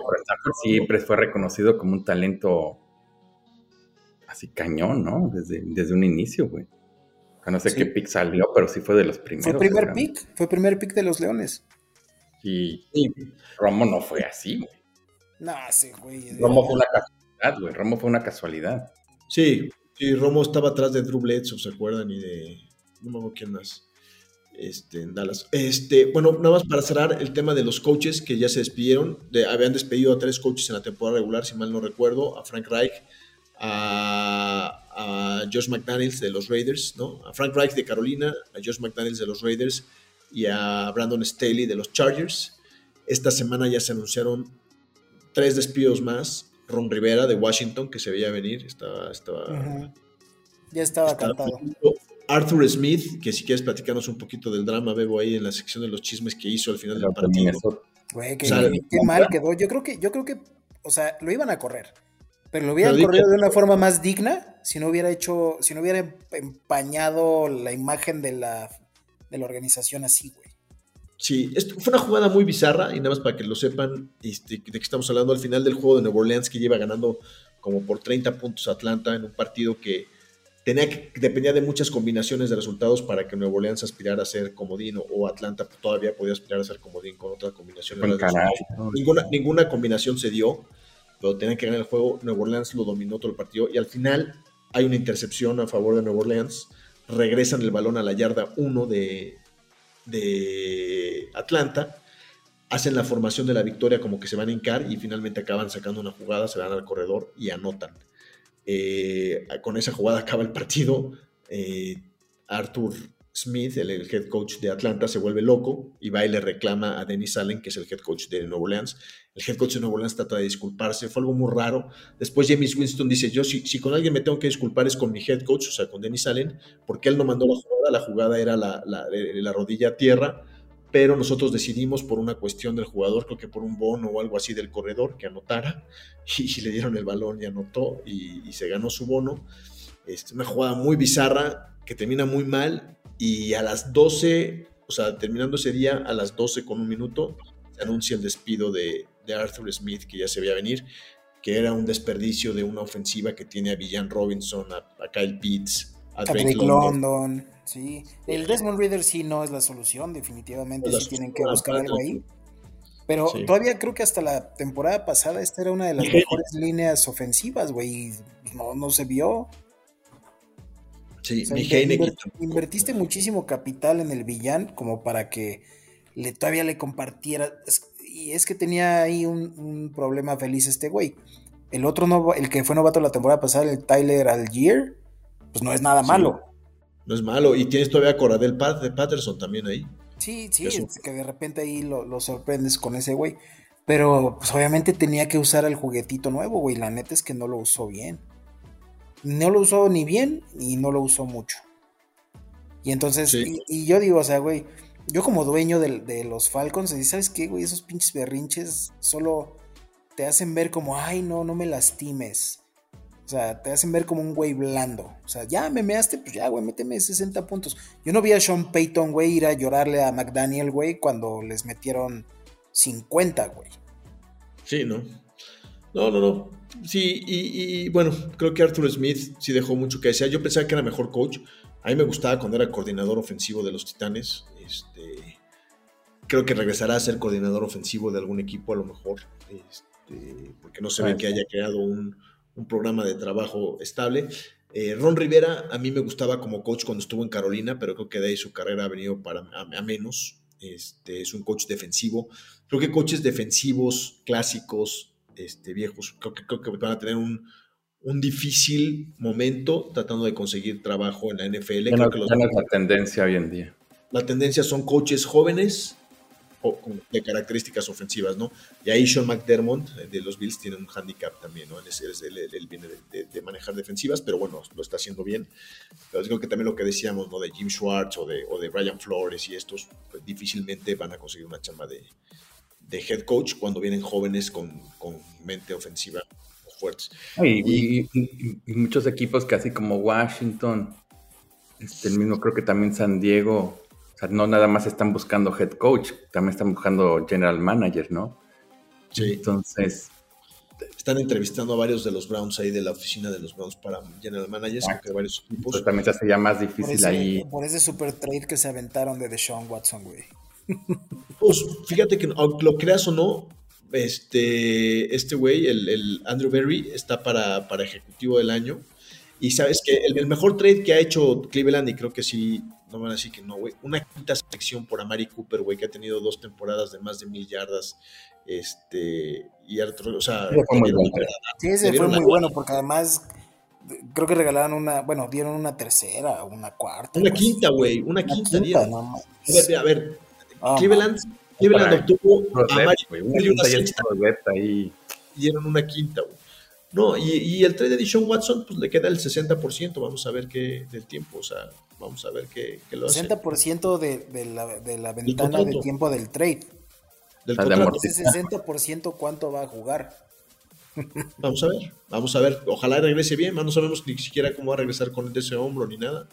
siempre fue reconocido como un talento así cañón, ¿no? Desde, desde un inicio, güey. No sé qué pick salió, pero sí fue de los primeros. Fue primer pick, fue primer pick de los Leones. Y, Romo no fue así, güey. No, sí, güey. Romo fue una casualidad, güey. Romo fue una casualidad. Sí, Sí, Romo estaba atrás de Drew Bledsoe, ¿se acuerdan? Y de. No me acuerdo quién más. Este, en Dallas. Este, bueno, nada más para cerrar el tema de los coaches que ya se despidieron. habían despedido a tres coaches en la temporada regular, si mal no recuerdo. A Frank Reich, a, a Josh McDaniels de los Raiders, ¿no? A Frank Reich de Carolina, a Josh McDaniels de los Raiders y a Brandon Staley de los Chargers. Esta semana ya se anunciaron tres despidos más Ron Rivera de Washington, que se veía venir, estaba... estaba Ya estaba, cantado. Arthur Smith, que si quieres platicarnos un poquito del drama, Bebo, ahí en la sección de los chismes que hizo al final del partido. Güey, qué, mal quedó. Yo creo que, yo creo que, o sea, lo iban a correr. Pero lo hubieran corrido de una forma más digna si no hubiera hecho, si no hubiera empañado la imagen de la, de la organización así, güey. Sí, fue una jugada muy bizarra y nada más para que lo sepan este, de que estamos hablando al final del juego de Nueva Orleans que lleva ganando como por 30 puntos Atlanta en un partido que tenía que, dependía de muchas combinaciones de resultados para que Nueva Orleans aspirara a ser comodín o Atlanta todavía podía aspirar a ser comodín con otra combinación. Ninguna, ninguna combinación se dio, pero tenían que ganar el juego. Nueva Orleans lo dominó todo el partido y al final hay una intercepción a favor de Nueva Orleans. Regresan el balón a la yarda 1 de, Atlanta, hacen la formación de la victoria como que se van a hincar y finalmente acaban sacando una jugada, se van al corredor y anotan. Eh, con esa jugada acaba el partido. Eh, Arthur Smith, el, head coach de Atlanta, se vuelve loco y va y le reclama a Dennis Allen, que es el head coach de Nueva Orleans. El head coach de Nueva Orleans trata de disculparse, fue algo muy raro. Después James Winston dice, yo si, si con alguien me tengo que disculpar es con mi head coach, o sea, con Dennis Allen, porque él no mandó la jugada, la jugada era la, la, rodilla a tierra, pero nosotros decidimos por una cuestión del jugador, creo que por un bono o algo así del corredor, que anotara, y, le dieron el balón y anotó y, se ganó su bono. Es una jugada muy bizarra que termina muy mal y a las 12, o sea, terminando ese día, a las 12 con un minuto, se anuncia el despido de, Arthur Smith, que ya se veía venir, que era un desperdicio de una ofensiva que tiene a Villan Robinson, a, Kyle Pitts, a, Drake, London. Sí, el Desmond Reader sí no es la solución, definitivamente sí tienen que buscar algo ahí. Pero todavía creo que hasta la temporada pasada esta era una de las mejores líneas ofensivas, güey. No, no se vio. Sí, invertiste muchísimo capital en el villán como para que le, todavía le compartiera. y es que tenía ahí un, problema feliz este güey. El otro, no, el que fue novato la temporada pasada, el Tyler Algier, pues no es nada malo. No es malo. Y tienes todavía a Coradel Patterson también ahí. Sí, sí, es que de repente ahí lo, sorprendes con ese güey. Pero pues obviamente tenía que usar el juguetito nuevo, güey. La neta es que no lo usó bien. No lo usó ni bien y no lo usó mucho. Y entonces, y, yo digo, o sea, güey, yo como dueño de, los Falcons, ¿sabes qué, güey? Esos pinches berrinches solo te hacen ver como, ay, no, no me lastimes. O sea, te hacen ver como un güey blando. O sea, ya me measte, pues ya, güey, méteme 60 puntos. Yo no vi a Sean Payton, güey, ir a llorarle a McDaniel, güey, cuando les metieron 50, güey. Sí, ¿no? No, no, no. Sí, y, bueno, creo que Arthur Smith sí dejó mucho que decir. Yo pensaba que era mejor coach. A mí me gustaba cuando era coordinador ofensivo de los Titanes. Este, creo que regresará a ser coordinador ofensivo de algún equipo a lo mejor. Este, porque no se ve que haya creado un, programa de trabajo estable. Eh, Ron Rivera a mí me gustaba como coach cuando estuvo en Carolina, pero creo que de ahí su carrera ha venido para, a, menos. Este, es un coach defensivo. Creo que coaches defensivos clásicos este, viejos, creo que, creo que van a tener un, difícil momento tratando de conseguir trabajo en la NFL. creo que la tendencia hoy en día. La tendencia son coaches jóvenes o, de características ofensivas, ¿no? Y ahí Sean McDermott eh, de los Bills tiene un handicap también, ¿no? Él, viene de, manejar defensivas, pero bueno, lo está haciendo bien. Pero creo que también lo que decíamos, ¿no? De Jim Schwartz o de, o de Brian Flores y estos, pues, difícilmente van a conseguir una chamba de, de head coach cuando vienen jóvenes con, mente ofensiva fuertes. Y, muchos equipos casi como Washington, este, el mismo creo que también San Diego, o sea, no nada más están buscando head coach, también están buscando general manager, ¿no? Sí. Entonces... Están entrevistando a varios de los Browns ahí de la oficina de los Browns para general managers, que varios equipos. Pero también se hace ya más difícil ahí. Por ese super trade que se aventaron de Deshaun Watson, güey. Pues fíjate que lo creas o no, este, este güey, el, Andrew Berry, está para, para, ejecutivo del año. Y sabes que el, mejor trade que ha hecho Cleveland, y creo que sí, no van a decir que no, güey, una quinta sección por Amari Cooper, güey, que ha tenido dos temporadas de más de mil yardas. Este, y o sea, sí, ese fue muy bueno, porque además creo que regalaron una, bueno, dieron una tercera, una cuarta. Una quinta, güey, una, quinta. a ver, Ah, Cleveland, Cleveland obtuvo a Mario y dieron una quinta, güey. No, y, y, el trade de Dishon Watson, pues le queda el 60%. Vamos a ver qué del tiempo, o sea, vamos a ver qué, qué lo hace. 60% de, de, la, de la ventana de tiempo del trade. Del contrato. Ese 60% cuánto va a jugar. Vamos a ver, vamos a ver. Ojalá regrese bien. No sabemos ni siquiera cómo va a regresar con ese hombro ni nada.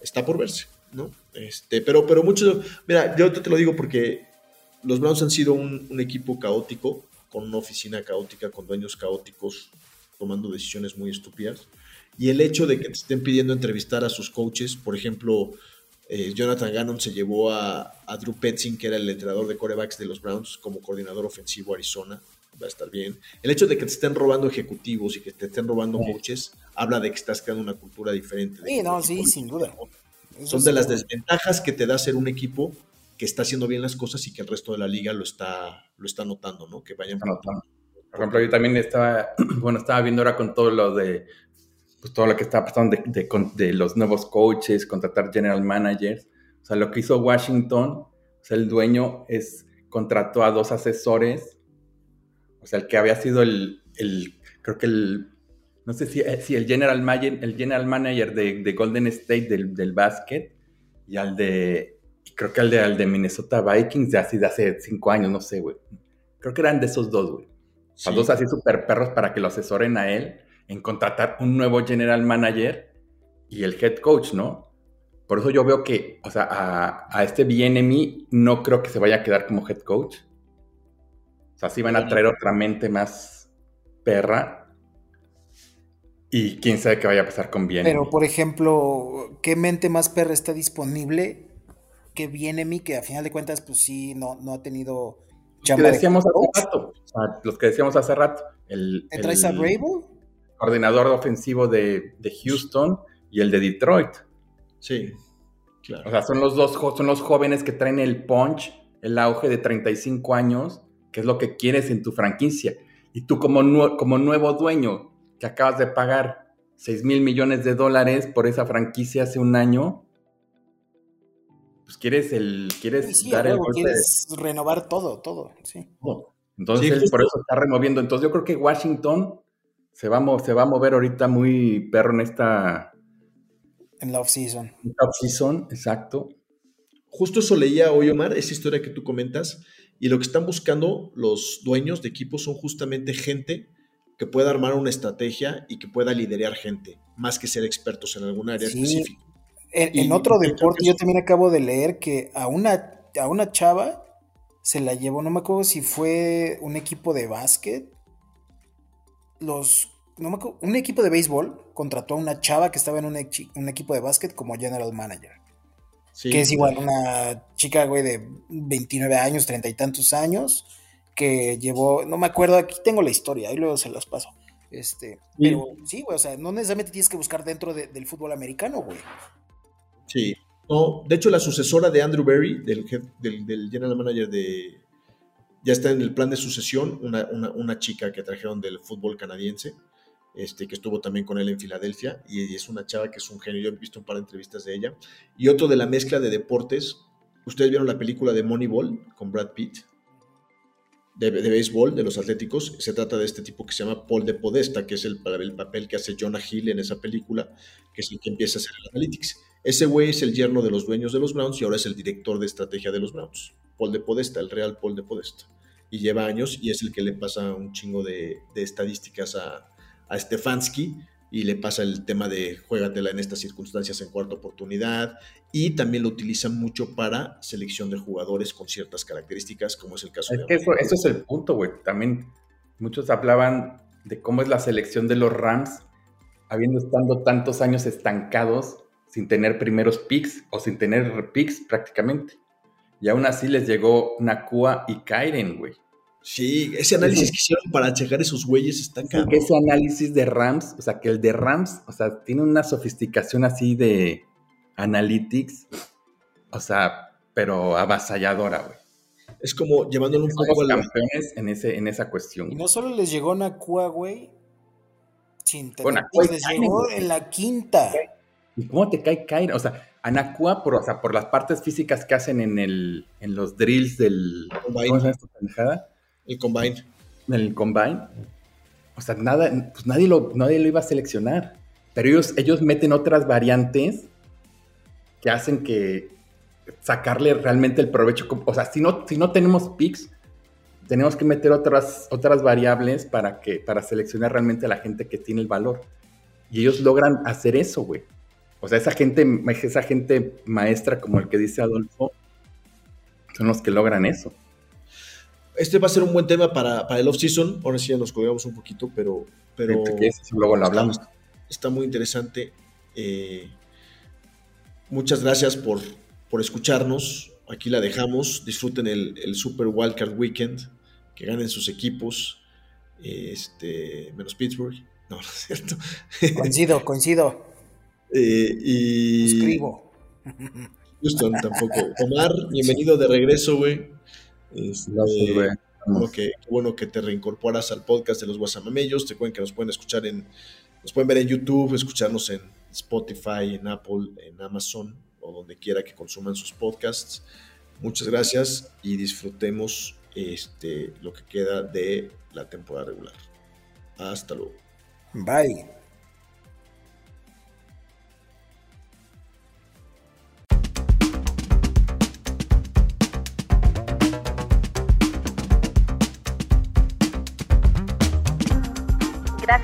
Está por verse. ¿No? Este, pero, pero mucho, mira, yo te lo digo porque los Browns han sido un, equipo caótico, con una oficina caótica, con dueños caóticos, tomando decisiones muy estúpidas. Y el hecho de que te estén pidiendo entrevistar a sus coaches, por ejemplo, eh, Jonathan Gannon se llevó a, Drew Petzing, que era el entrenador de corebacks de los Browns, como coordinador ofensivo Arizona. Va a estar bien. El hecho de que te estén robando ejecutivos y que te estén robando coaches habla de que estás creando una cultura diferente. Sí, no, sí, sin duda. Son de las desventajas que te da ser un equipo que está haciendo bien las cosas y que el resto de la liga lo está, lo está notando, ¿no? Que vayan. Por ejemplo, yo también estaba, bueno, estaba viendo ahora con todo lo de, pues todo lo que está pasando de, de, los nuevos coaches, contratar general managers. O sea, lo que hizo Washington, o sea, el dueño es, contrató a dos asesores, o sea, el que había sido el, el creo que el no sé si, eh, si el, general manager, el general manager de, Golden State del, del básquet y al de, creo que al de, al de Minnesota Vikings de así de hace cinco años, no sé, güey. Creo que eran de esos dos, güey. Los dos así super perros para que lo asesoren a él en contratar un nuevo general manager y el head coach, ¿no? Por eso yo veo que, o sea, a, a este BNMI no creo que se vaya a quedar como head coach. O sea, sí van a traer otra mente más perra. Y quién sabe qué vaya a pasar con BNMI. Pero, por ejemplo, ¿qué mente más perra está disponible que BNMI? Que a final de cuentas, pues sí, no, no ha tenido los que decíamos hace rato. los que decíamos hace rato. El, ¿Te traes a Bravo? Coordinador ofensivo de, Houston y el de Detroit. Sí, claro. O sea, son los dos son los jóvenes que traen el punch, el auge de 35 años, que es lo que quieres en tu franquicia. Y tú como, como nuevo dueño que acabas de pagar 6 mil millones de dólares por esa franquicia hace un año, pues quieres el quieres dar el quieres renovar todo, todo, sí. Entonces por eso está removiendo. Entonces yo creo que Washington se va, a se va a mover ahorita muy perro en esta en la off-season. En la off-season, exacto. Justo eso leía hoy, Omar, esa historia que tú comentas, y lo que están buscando los dueños de equipos son justamente gente que pueda armar una estrategia y que pueda liderar gente, más que ser expertos en algún área específica. En, otro deporte, yo también acabo de leer que a una, a una chava se la llevó, no me acuerdo si fue un equipo de básquet. Los, no me acuerdo, un equipo de béisbol contrató a una chava que estaba en un, equipo de básquet como general manager. que es igual una chica, güey, de 29 años, treinta y tantos años, que llevó, no me acuerdo, aquí tengo la historia, ahí luego se las paso. Este, pero sí, güey, o sea, no necesariamente tienes que buscar dentro del fútbol americano, güey. Sí. No, de hecho, la sucesora de Andrew Berry, del, del, general manager de. Ya está en el plan de sucesión, una, chica que trajeron del fútbol canadiense, este, que estuvo también con él en Filadelfia, y es una chava que es un genio. Yo he visto un par de entrevistas de ella. Y otro de la mezcla de deportes. Ustedes vieron la película de Moneyball con Brad Pitt, de, de, béisbol, de los atléticos. Se trata de este tipo que se llama Paul de Podesta, que es el, el papel que hace Jonah Hill en esa película, que es el que empieza a hacer el analytics. Ese güey es el yerno de los dueños de los Browns y ahora es el director de estrategia de los Browns. Paul de Podesta, el real Paul de Podesta. Y lleva años y es el que le pasa un chingo de, estadísticas a, Stefanski y le pasa el tema de juégatela en estas circunstancias en cuarta oportunidad y también lo utiliza mucho para selección de jugadores con ciertas características como es el caso de... eso, eso es el punto, güey. También muchos hablaban de cómo es la selección de los Rams habiendo estado tantos años estancados sin tener primeros picks o sin tener picks prácticamente. Y aún así les llegó Nakua y Kyren, güey. Sí, ese análisis que hicieron para checar esos güeyes está cabrón. Ese análisis de Rams, o sea, que el de Rams, o sea, tiene una sofisticación así de analytics, o sea, pero avasalladora, güey. Es como llevándolo un poco a los campeones en, ese, en esa cuestión. Y no solo les llegó Nakua, güey, sin tener, les llegó en la quinta. ¿Y cómo te cae Kyren? O sea, Anacua, por, o sea, por las partes físicas que hacen en, el, en los drills del. ¿Cómo se llama esta pendejada? El combine. El combine. O sea, nada, pues nadie lo, nadie lo iba a seleccionar. Pero ellos, ellos meten otras variantes que hacen que sacarle realmente el provecho. O sea, si no, si no tenemos picks, tenemos que meter otras, otras variables para, que, para seleccionar realmente a la gente que tiene el valor. Y ellos logran hacer eso, güey. O sea, esa gente, esa gente maestra, como el que dice Adolfo, son los que logran eso. Este va a ser un buen tema para, el off-season. Ahora sí ya nos colgamos un poquito, pero. pero luego lo hablamos. Está, muy interesante. Eh, muchas gracias por, por escucharnos. Aquí la dejamos. Disfruten el, el Super Wildcard Weekend. Que ganen sus equipos. Este, menos Pittsburgh. No, no es cierto. Coincido, coincido. Eh, y. Escribo. Houston tampoco. Omar, bienvenido de regreso, güey. Este, bueno, que, bueno que te reincorporas al podcast de los Guasamamellos. Te cuenten que nos pueden escuchar en. Nos pueden ver en YouTube, escucharnos en Spotify, en Apple, en Amazon o donde quiera que consuman sus podcasts. Muchas gracias y disfrutemos este, lo que queda de la temporada regular. Hasta luego. Bye.